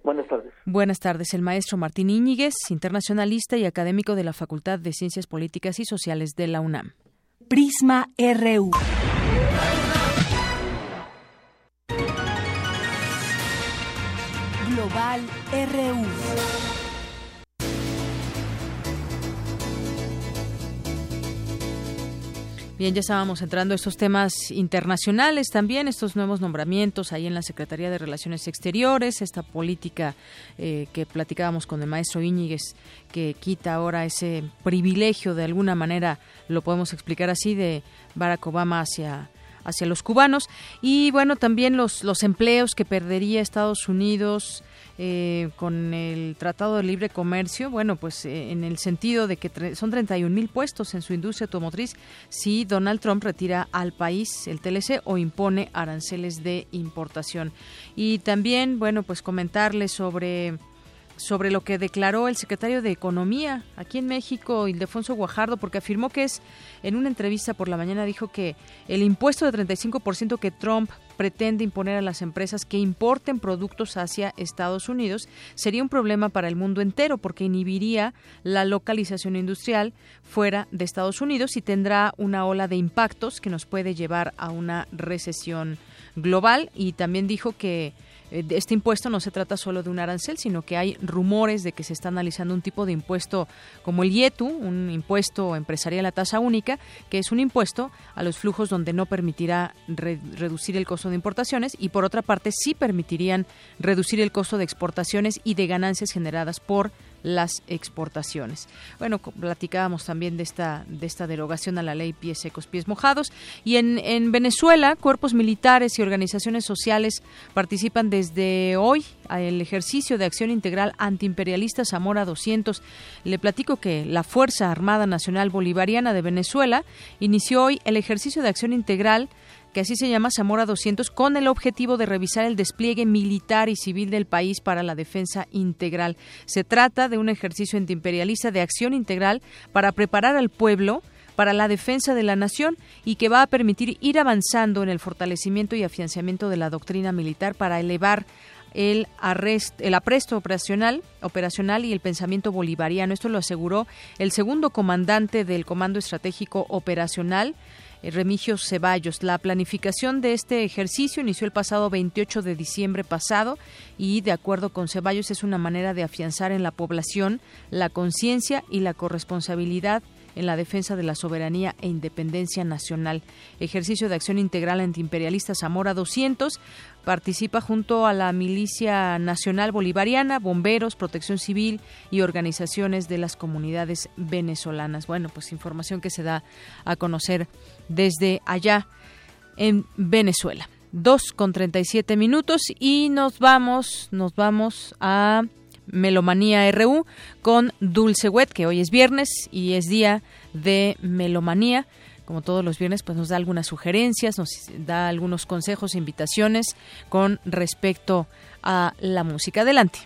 Buenas tardes. Buenas tardes. El maestro Martín Íñiguez, internacionalista y académico de la Facultad de Ciencias Políticas y Sociales de la UNAM. Prisma RU. Global RU. Bien, ya estábamos entrando a estos temas internacionales también, estos nuevos nombramientos ahí en la Secretaría de Relaciones Exteriores, esta política eh, que platicábamos con el maestro Íñiguez, que quita ahora ese privilegio, de alguna manera lo podemos explicar así, de Barack Obama hacia hacia los cubanos y bueno también los los empleos que perdería Estados Unidos eh, con el Tratado de Libre Comercio, bueno, pues eh, en el sentido de que son 31 mil puestos en su industria automotriz si Donald Trump retira al país el TLC o impone aranceles de importación. Y también, bueno, pues comentarles sobre sobre lo que declaró el secretario de Economía aquí en México, Ildefonso Guajardo, porque afirmó que es, en una entrevista por la mañana, dijo que el impuesto de 35% que Trump pretende imponer a las empresas que importen productos hacia Estados Unidos sería un problema para el mundo entero porque inhibiría la localización industrial fuera de Estados Unidos y tendrá una ola de impactos que nos puede llevar a una recesión global. Y también dijo que este impuesto no se trata solo de un arancel, sino que hay rumores de que se está analizando un tipo de impuesto como el IETU, un impuesto empresarial a tasa única, que es un impuesto a los flujos donde no permitirá reducir el costo de importaciones y por otra parte sí permitirían reducir el costo de exportaciones y de ganancias generadas por las exportaciones. Bueno, platicábamos también de esta, de esta derogación a la ley pies secos, pies mojados. Y en, en Venezuela, cuerpos militares y organizaciones sociales participan desde hoy el ejercicio de acción integral antiimperialista Zamora 200. Le platico que la Fuerza Armada Nacional Bolivariana de Venezuela inició hoy el ejercicio de acción integral que así se llama Zamora 200, con el objetivo de revisar el despliegue militar y civil del país para la defensa integral. Se trata de un ejercicio antiimperialista de acción integral para preparar al pueblo para la defensa de la nación y que va a permitir ir avanzando en el fortalecimiento y afianzamiento de la doctrina militar para elevar el, arrest, el apresto operacional, operacional y el pensamiento bolivariano. Esto lo aseguró el segundo comandante del Comando Estratégico Operacional, Remigio Ceballos. La planificación de este ejercicio inició el pasado 28 de diciembre pasado y, de acuerdo con Ceballos, es una manera de afianzar en la población la conciencia y la corresponsabilidad en la defensa de la soberanía e independencia nacional. Ejercicio de acción integral antiimperialista Zamora 200 participa junto a la Milicia Nacional Bolivariana, bomberos, protección civil y organizaciones de las comunidades venezolanas. Bueno, pues información que se da a conocer desde allá en Venezuela. Dos con treinta y siete minutos y nos vamos, nos vamos a Melomanía RU con Dulce Wet, que hoy es viernes y es día de Melomanía. Como todos los viernes, pues nos da algunas sugerencias, nos da algunos consejos e invitaciones con respecto a la música. Adelante.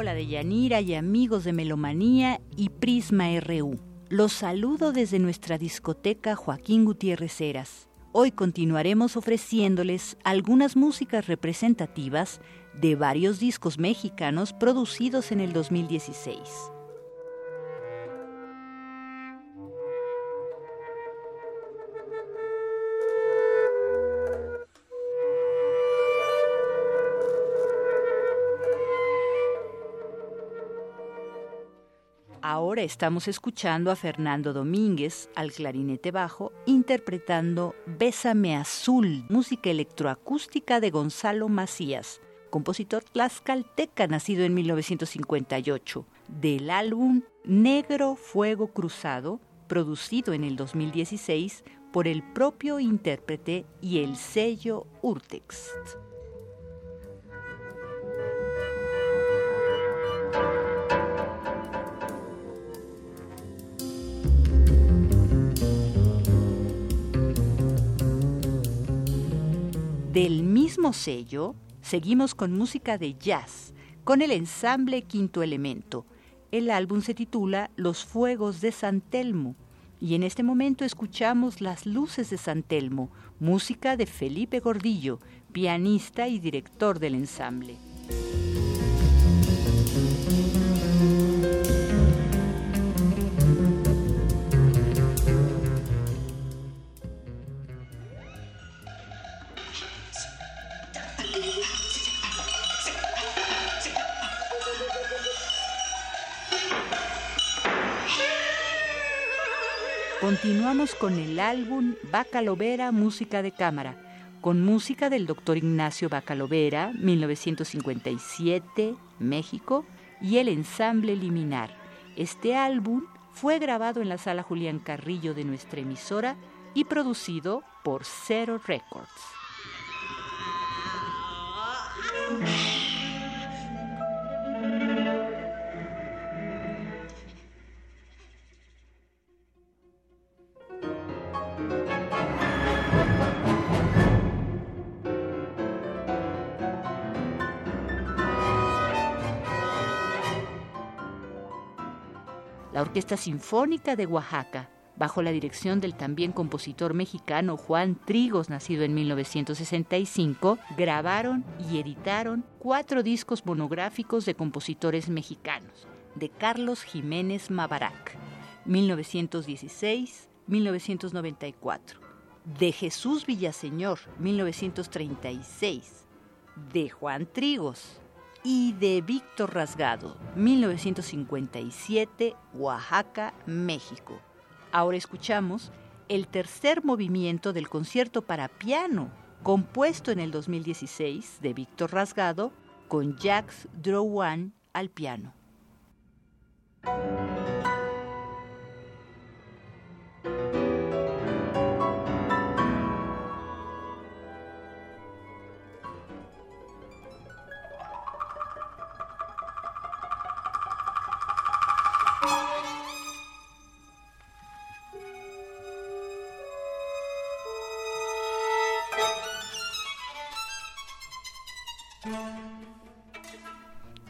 Hola de Yanira y amigos de Melomanía y Prisma RU. Los saludo desde nuestra discoteca Joaquín Gutiérrez Heras. Hoy continuaremos ofreciéndoles algunas músicas representativas de varios discos mexicanos producidos en el 2016. Estamos escuchando a Fernando Domínguez al clarinete bajo interpretando Bésame Azul, música electroacústica de Gonzalo Macías, compositor tlaxcalteca nacido en 1958, del álbum Negro Fuego Cruzado, producido en el 2016 por el propio intérprete y el sello Urtext. Del mismo sello, seguimos con música de jazz, con el ensamble Quinto Elemento. El álbum se titula Los Fuegos de San Telmo y en este momento escuchamos Las Luces de San Telmo, música de Felipe Gordillo, pianista y director del ensamble. Continuamos con el álbum Bacalovera Música de Cámara, con música del doctor Ignacio Bacalovera, 1957, México, y el ensamble Liminar. Este álbum fue grabado en la sala Julián Carrillo de nuestra emisora y producido por Zero Records. Orquesta Sinfónica de Oaxaca, bajo la dirección del también compositor mexicano Juan Trigos, nacido en 1965, grabaron y editaron cuatro discos monográficos de compositores mexicanos, de Carlos Jiménez Mabarac, 1916-1994, de Jesús Villaseñor, 1936, de Juan Trigos, y de Víctor Rasgado, 1957, Oaxaca, México. Ahora escuchamos el tercer movimiento del concierto para piano, compuesto en el 2016 de Víctor Rasgado, con Jacques Drouin al piano.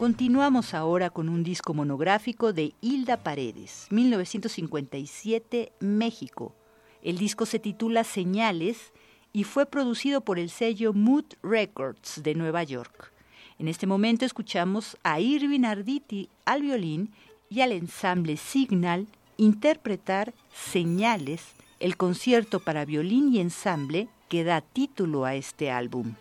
Continuamos ahora con un disco monográfico de Hilda Paredes, 1957, México. El disco se titula Señales y fue producido por el sello Mood Records de Nueva York. En este momento escuchamos a Irving Arditi al violín y al ensamble Signal interpretar Señales, el concierto para violín y ensamble que da título a este álbum.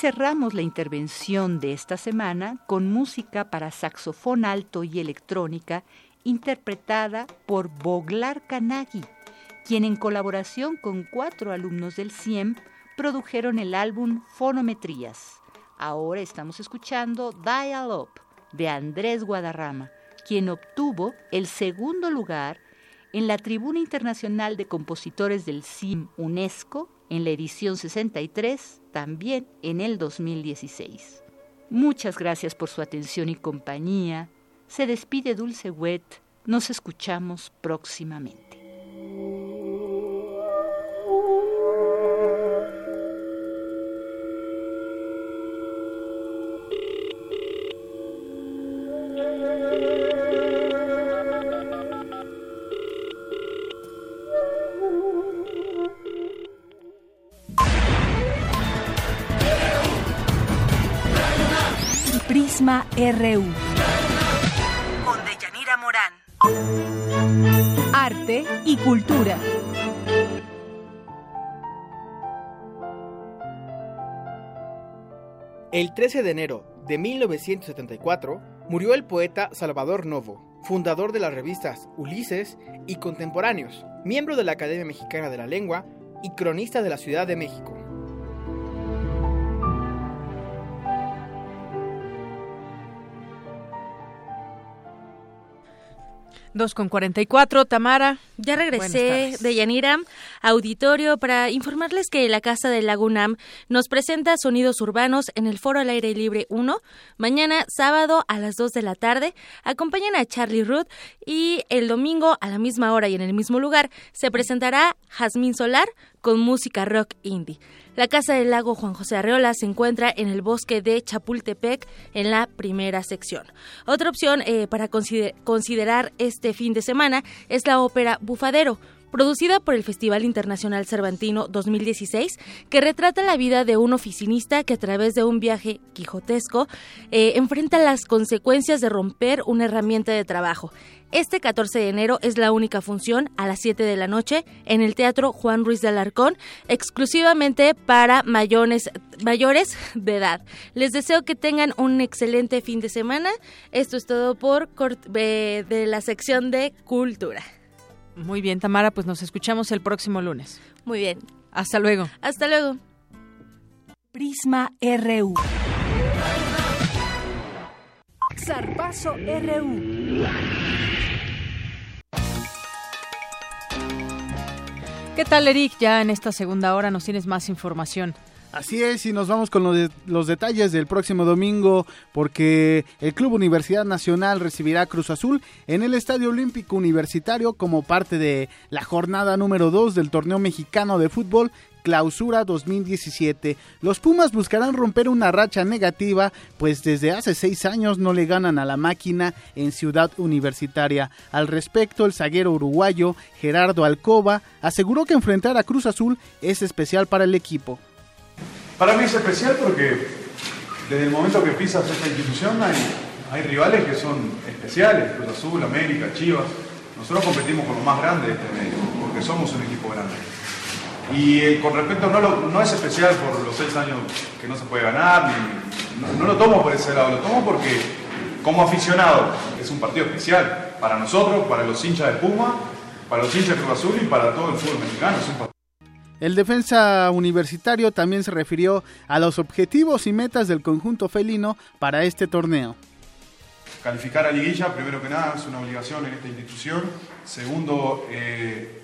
Cerramos la intervención de esta semana con música para saxofón alto y electrónica interpretada por Boglar Kanagi, quien en colaboración con cuatro alumnos del CIEM produjeron el álbum Fonometrías. Ahora estamos escuchando Dial Up de Andrés Guadarrama, quien obtuvo el segundo lugar en la Tribuna Internacional de Compositores del CIM UNESCO en la edición 63, también en el 2016. Muchas gracias por su atención y compañía. Se despide Dulce Wet. Nos escuchamos próximamente. RU. Con Deyanira Morán. Arte y cultura. El 13 de enero de 1974 murió el poeta Salvador Novo, fundador de las revistas Ulises y Contemporáneos, miembro de la Academia Mexicana de la Lengua y cronista de la Ciudad de México. Dos con 44, Tamara. Ya regresé de Yanira, auditorio, para informarles que la Casa del Lagunam nos presenta Sonidos Urbanos en el Foro al Aire Libre 1, mañana sábado a las 2 de la tarde. Acompañan a Charlie Root y el domingo a la misma hora y en el mismo lugar se presentará Jazmín Solar con música rock indie. La Casa del Lago Juan José Arreola se encuentra en el bosque de Chapultepec en la primera sección. Otra opción eh, para consider- considerar este fin de semana es la ópera Bufadero, producida por el Festival Internacional Cervantino 2016, que retrata la vida de un oficinista que a través de un viaje quijotesco eh, enfrenta las consecuencias de romper una herramienta de trabajo. Este 14 de enero es la única función a las 7 de la noche en el Teatro Juan Ruiz de Alarcón, exclusivamente para mayores, mayores de edad. Les deseo que tengan un excelente fin de semana. Esto es todo por eh, de la sección de cultura. Muy bien, Tamara, pues nos escuchamos el próximo lunes. Muy bien. Hasta luego. Hasta luego. Prisma RU. Zarpazo RU. ¿Qué tal, Eric? Ya en esta segunda hora nos tienes más información. Así es, y nos vamos con los, de- los detalles del próximo domingo, porque el Club Universidad Nacional recibirá a Cruz Azul en el Estadio Olímpico Universitario como parte de la jornada número 2 del torneo mexicano de fútbol Clausura 2017. Los Pumas buscarán romper una racha negativa, pues desde hace seis años no le ganan a la máquina en Ciudad Universitaria. Al respecto, el zaguero uruguayo Gerardo Alcoba aseguró que enfrentar a Cruz Azul es especial para el equipo. Para mí es especial porque desde el momento que pisas esta institución hay, hay rivales que son especiales, Cruz Azul, América, Chivas. Nosotros competimos con lo más grande de este medio, porque somos un equipo grande. Y eh, con respecto, no, no es especial por los seis años que no se puede ganar, no, lo tomo por ese lado, lo tomo porque como aficionado es un partido especial para nosotros, para los hinchas de Puma, para los hinchas de Cruz Azul y para todo el fútbol mexicano. El defensa universitario también se refirió a los objetivos y metas del conjunto felino para este torneo. Calificar a liguilla, primero que nada, es una obligación en esta institución. Segundo, eh,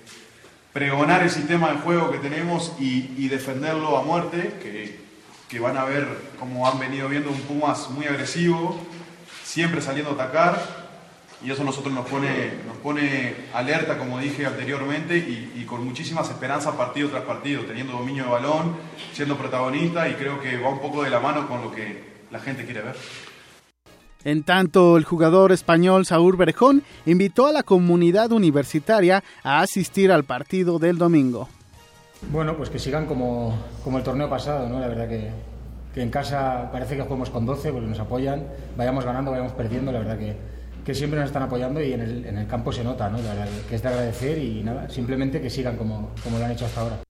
pregonar el sistema de juego que tenemos y, defenderlo a muerte, que, que van a ver, como han venido viendo, un Pumas muy agresivo, siempre saliendo a atacar. Y eso a nosotros nos pone, nos pone alerta, como dije anteriormente, y, y con muchísimas esperanzas partido tras partido, teniendo dominio de balón, siendo protagonista, y creo que va un poco de la mano con lo que la gente quiere ver. En tanto, el jugador español Saúl Berjón invitó a la comunidad universitaria a asistir al partido del domingo. Bueno, pues que sigan como, como el torneo pasado, ¿no? La verdad que, que en casa parece que jugamos con 12 porque nos apoyan, vayamos ganando, vayamos perdiendo, la verdad que, que siempre nos están apoyando y en el, en el campo se nota, ¿no? Que es de agradecer y nada, simplemente que sigan como, como lo han hecho hasta ahora.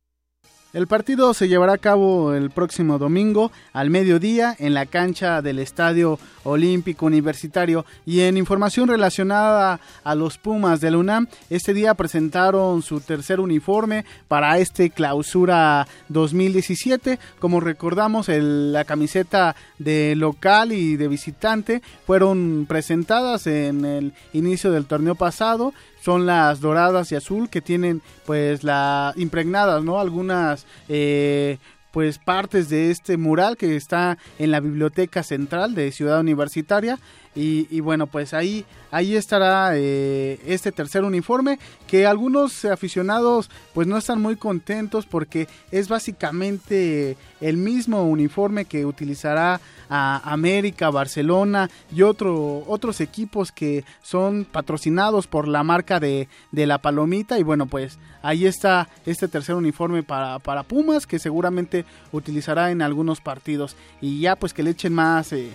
El partido se llevará a cabo el próximo domingo al mediodía en la cancha del Estadio Olímpico Universitario y en información relacionada a los Pumas del UNAM, este día presentaron su tercer uniforme para este clausura 2017. Como recordamos, la camiseta de local y de visitante fueron presentadas en el inicio del torneo pasado son las doradas y azul que tienen pues la impregnadas no algunas eh, pues partes de este mural que está en la biblioteca central de Ciudad Universitaria y, bueno pues ahí ahí estará eh, este tercer uniforme que algunos aficionados pues no están muy contentos porque es básicamente el mismo uniforme que utilizará América, Barcelona y otro, otros equipos que son patrocinados por la marca de, de la palomita. Y bueno pues ahí está este tercer uniforme para, para Pumas que seguramente utilizará en algunos partidos. Y ya pues que le echen más, eh,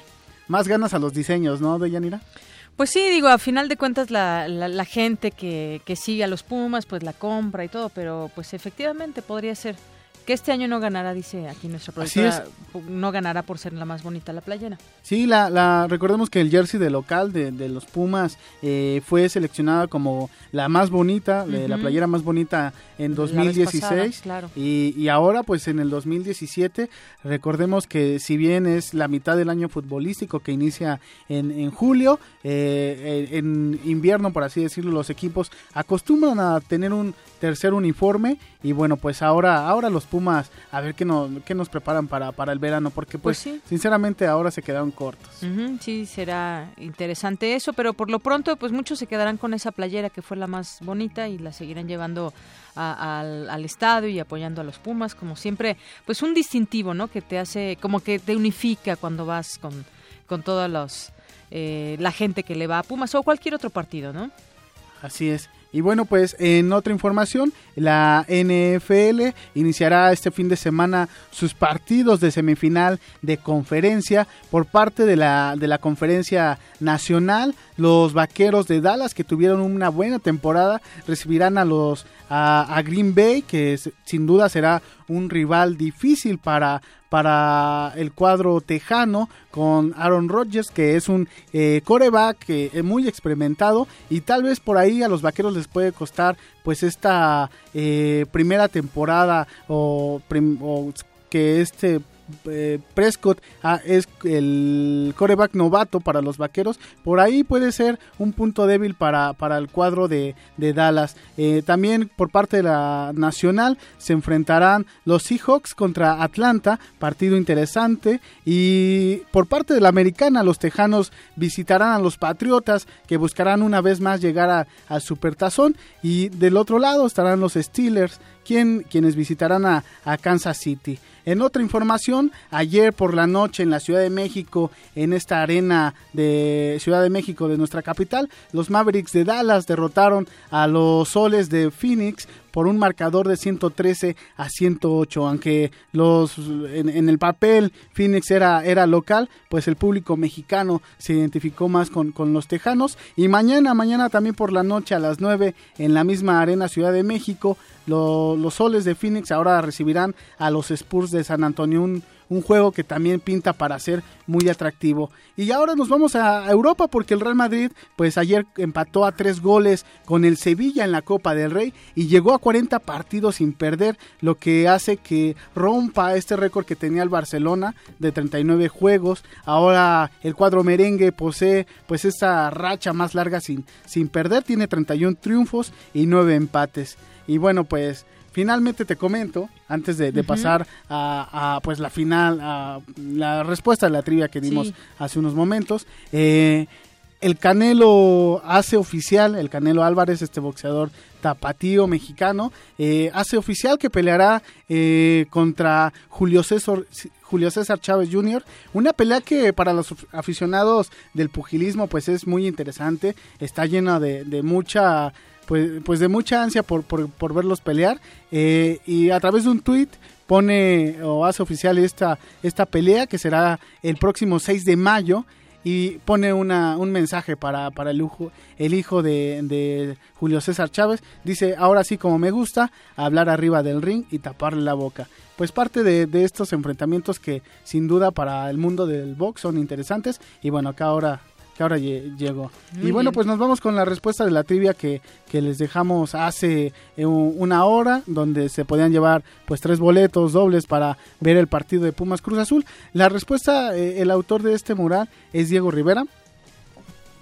más ganas a los diseños, ¿no, Deyanira? Pues sí, digo, a final de cuentas la, la, la gente que, que sigue a los Pumas pues la compra y todo, pero pues efectivamente podría ser que este año no ganará, dice aquí nuestra Así productora, no ganará por ser la más bonita la playera. Sí, la, la recordemos que el jersey de local de, de los Pumas eh, fue seleccionada como la más bonita, de la playera más bonita en La vez 2016 pasada, claro. y, y ahora pues en el 2017 recordemos que si bien es la mitad del año futbolístico que inicia en, en julio, eh, en, en invierno por así decirlo los equipos acostumbran a tener un tercer uniforme y bueno pues ahora ahora los Pumas a ver qué nos, qué nos preparan para, para el verano porque pues, Pues sí. sinceramente ahora se quedaron cortos. Sí, será interesante eso, pero por lo pronto, pues muchos se quedarán con esa playera que fue la más bonita y la seguirán llevando a- al, al estadio y apoyando a los Pumas, como siempre, pues un distintivo, ¿no? Que te hace, como que te unifica cuando vas con, con toda los, eh, la gente que le va a Pumas o cualquier otro partido, ¿no? Así es. Y bueno, pues en otra información, la NFL iniciará este fin de semana sus partidos de semifinal de conferencia por parte de la, de la conferencia nacional. Los vaqueros de Dallas, que tuvieron una buena temporada, recibirán a los a, Green Bay, que es- sin duda será un rival difícil para, para el cuadro tejano con Aaron Rodgers, que es un eh, coreback eh, muy experimentado y tal vez por ahí a los vaqueros les puede costar pues esta eh, primera temporada o, o que este eh, Prescott ah, es el coreback novato para los vaqueros. Por ahí puede ser un punto débil para, para el cuadro de, Dallas. Eh, también por parte de la nacional se enfrentarán los Seahawks contra Atlanta, partido interesante. Y por parte de la americana, los Tejanos visitarán a los Patriotas que buscarán una vez más llegar al Supertazón. Y del otro lado estarán los Steelers quien, quienes visitarán a, Kansas City. En otra información, ayer por la noche en la Ciudad de México, en esta arena de Ciudad de México de nuestra capital, los Mavericks de Dallas derrotaron a los Soles de Phoenix por un marcador de 113 a 108. Aunque los en, el papel Phoenix era, era local, pues el público mexicano se identificó más con, con, los tejanos. Y mañana, mañana también por la noche a las 9 en la misma arena Ciudad de México, los soles de Phoenix ahora recibirán a los Spurs de San Antonio. Un, juego que también pinta para ser muy atractivo. Y ahora nos vamos a Europa porque el Real Madrid pues ayer empató a tres goles con el Sevilla en la Copa del Rey y llegó a 40 partidos sin perder, lo que hace que rompa este récord que tenía el Barcelona de 39 juegos. Ahora el cuadro merengue posee pues esta racha más larga sin, sin perder, tiene 31 triunfos y 9 empates. Y bueno, pues finalmente te comento, antes de, pasar a, pues la final, a la respuesta de la trivia que dimos hace unos momentos, eh, el Canelo hace oficial, el Canelo Álvarez, este boxeador tapatío mexicano, eh, hace oficial que peleará eh, contra Julio César, Julio César Chávez Jr. Una pelea que para los aficionados del pugilismo pues es muy interesante, está llena de, de mucha pues, pues de mucha ansia por, por, verlos pelear eh, y a través de un tweet pone o hace oficial esta, esta pelea que será el próximo 6 de mayo y pone una, un mensaje para, para el, el hijo de, de, Julio César Chávez. Dice, ahora sí como me gusta, hablar arriba del ring y taparle la boca. Pues parte de, de estos enfrentamientos que sin duda para el mundo del box son interesantes. Y bueno, acá ahora que ahora llegó. y bueno, pues nos vamos con la respuesta de la trivia que, les dejamos hace eh, una hora, donde se podían llevar pues tres boletos dobles para ver el partido de Pumas Cruz Azul. La respuesta, eh, el autor de este mural es Diego Rivera.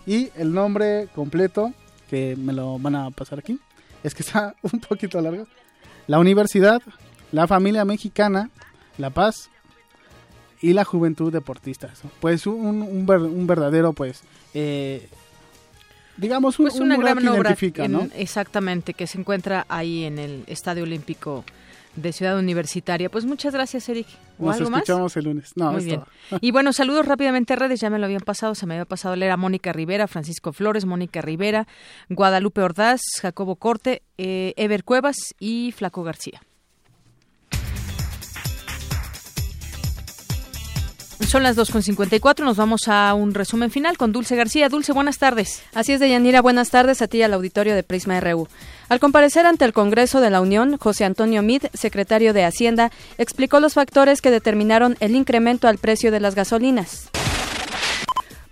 Y el nombre completo, que me lo van a pasar aquí, es que está un poquito largo. La Universidad, la Familia Mexicana, La Paz, y la juventud deportista. Pues un, un, verdadero, pues, eh, digamos, un, pues una gran que identifica, ¿no? Exactamente, que se encuentra ahí en el Estadio Olímpico de Ciudad Universitaria. Pues muchas gracias, Eric. Nos escuchamos el lunes. No, Muy bien. Y bueno, saludos rápidamente a redes, ya me lo habían pasado, se me había pasado a leer a Mónica Rivera, Francisco Flores, Mónica Rivera, Guadalupe Ordaz, Jacobo Corte, eh, Ever Cuevas y Flaco García. Son las 2.54, nos vamos a un resumen final con Dulce García. Dulce, buenas tardes. Así es, Deyanira, buenas tardes a ti y al auditorio de Prisma RU. Al comparecer ante el Congreso de la Unión, José Antonio Mid, secretario de Hacienda, explicó los factores que determinaron el incremento al precio de las gasolinas.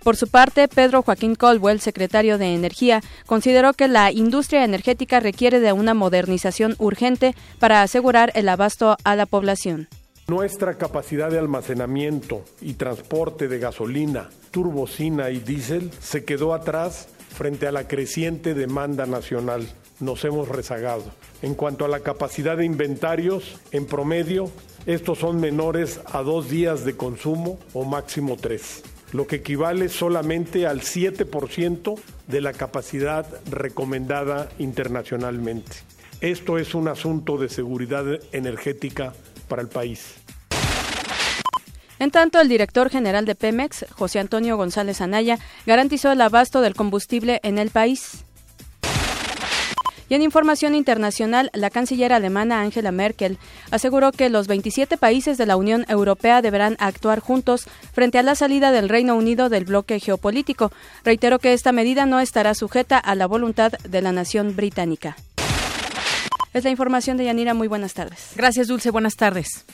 Por su parte, Pedro Joaquín Colwell, secretario de Energía, consideró que la industria energética requiere de una modernización urgente para asegurar el abasto a la población. Nuestra capacidad de almacenamiento y transporte de gasolina, turbocina y diésel se quedó atrás frente a la creciente demanda nacional. Nos hemos rezagado. En cuanto a la capacidad de inventarios, en promedio, estos son menores a dos días de consumo o máximo tres, lo que equivale solamente al 7% de la capacidad recomendada internacionalmente. Esto es un asunto de seguridad energética para el país. En tanto, el director general de Pemex, José Antonio González Anaya, garantizó el abasto del combustible en el país. Y en información internacional, la canciller alemana Angela Merkel aseguró que los 27 países de la Unión Europea deberán actuar juntos frente a la salida del Reino Unido del bloque geopolítico. Reiteró que esta medida no estará sujeta a la voluntad de la nación británica. Es la información de Yanira. Muy buenas tardes. Gracias, Dulce. Buenas tardes.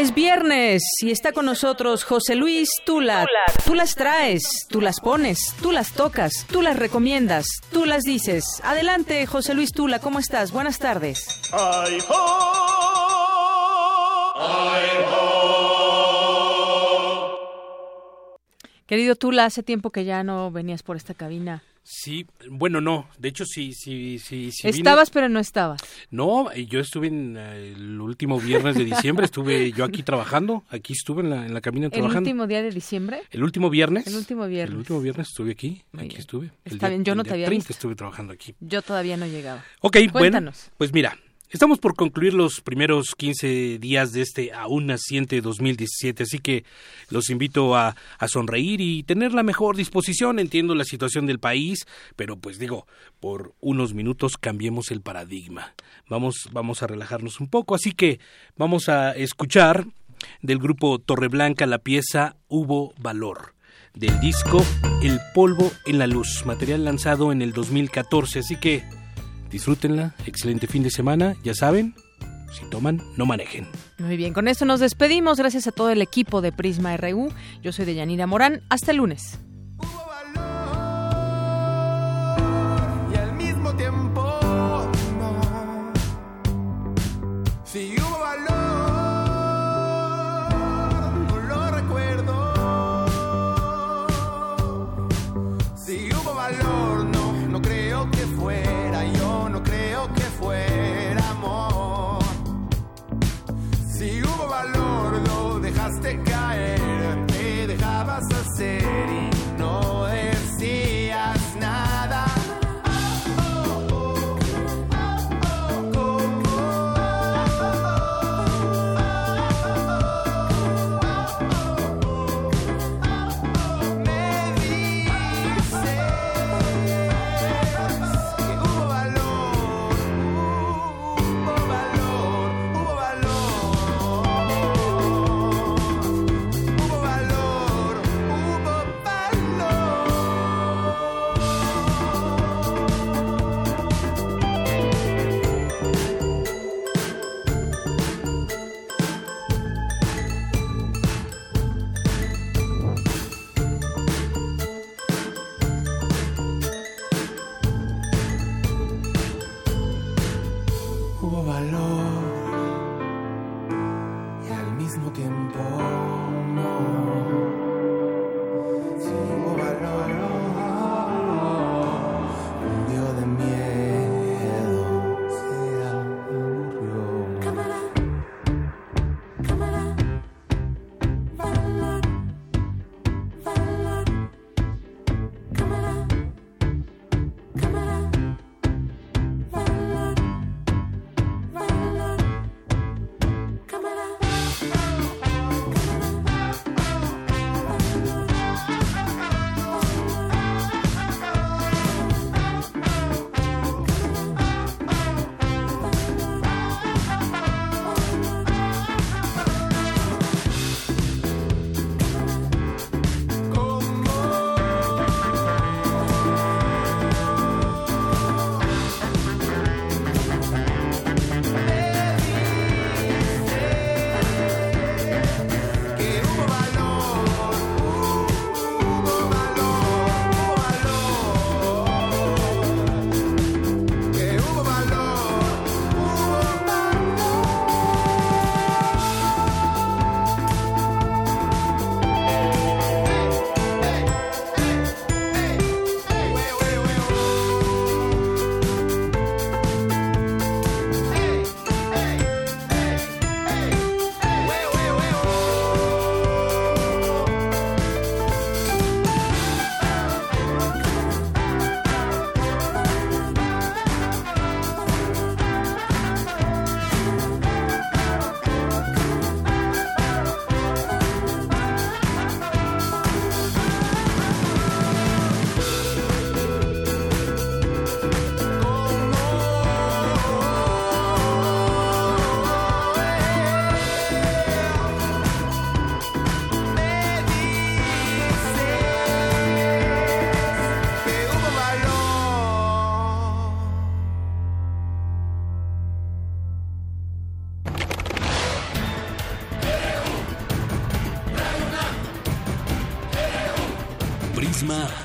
Es viernes y está con nosotros José Luis Tula. Tú las traes, tú las pones, tú las tocas, tú las recomiendas, tú las dices. Adelante, José Luis Tula, ¿cómo estás? Buenas tardes. Ay, ho. Ay, ho. Querido Tula, hace tiempo que ya no venías por esta cabina. Sí, bueno, no. De hecho, sí, sí, sí. sí estabas, pero no estabas. No, yo estuve en eh, el último viernes de diciembre, estuve yo aquí trabajando, aquí estuve en la, en la cabina trabajando. ¿El último día de diciembre? El último viernes. El último viernes. El último viernes estuve aquí, aquí estuve. Está bien, yo no te había 30 visto. estuve trabajando aquí. Yo todavía no llegaba. Ok, Cuéntanos. bueno, pues mira, Estamos por concluir los primeros 15 días de este aún naciente 2017, así que los invito a, sonreír y tener la mejor disposición. Entiendo la situación del país, pero pues digo, por unos minutos cambiemos el paradigma. Vamos, vamos a relajarnos un poco, así que vamos a escuchar del grupo Torreblanca la pieza Hubo Valor del disco El polvo en la luz, material lanzado en el 2014, así que Disfrútenla, excelente fin de semana, ya saben, si toman, no manejen. Muy bien, con esto nos despedimos. Gracias a todo el equipo de Prisma RU. Yo soy Deyanira Morán. Hasta el lunes.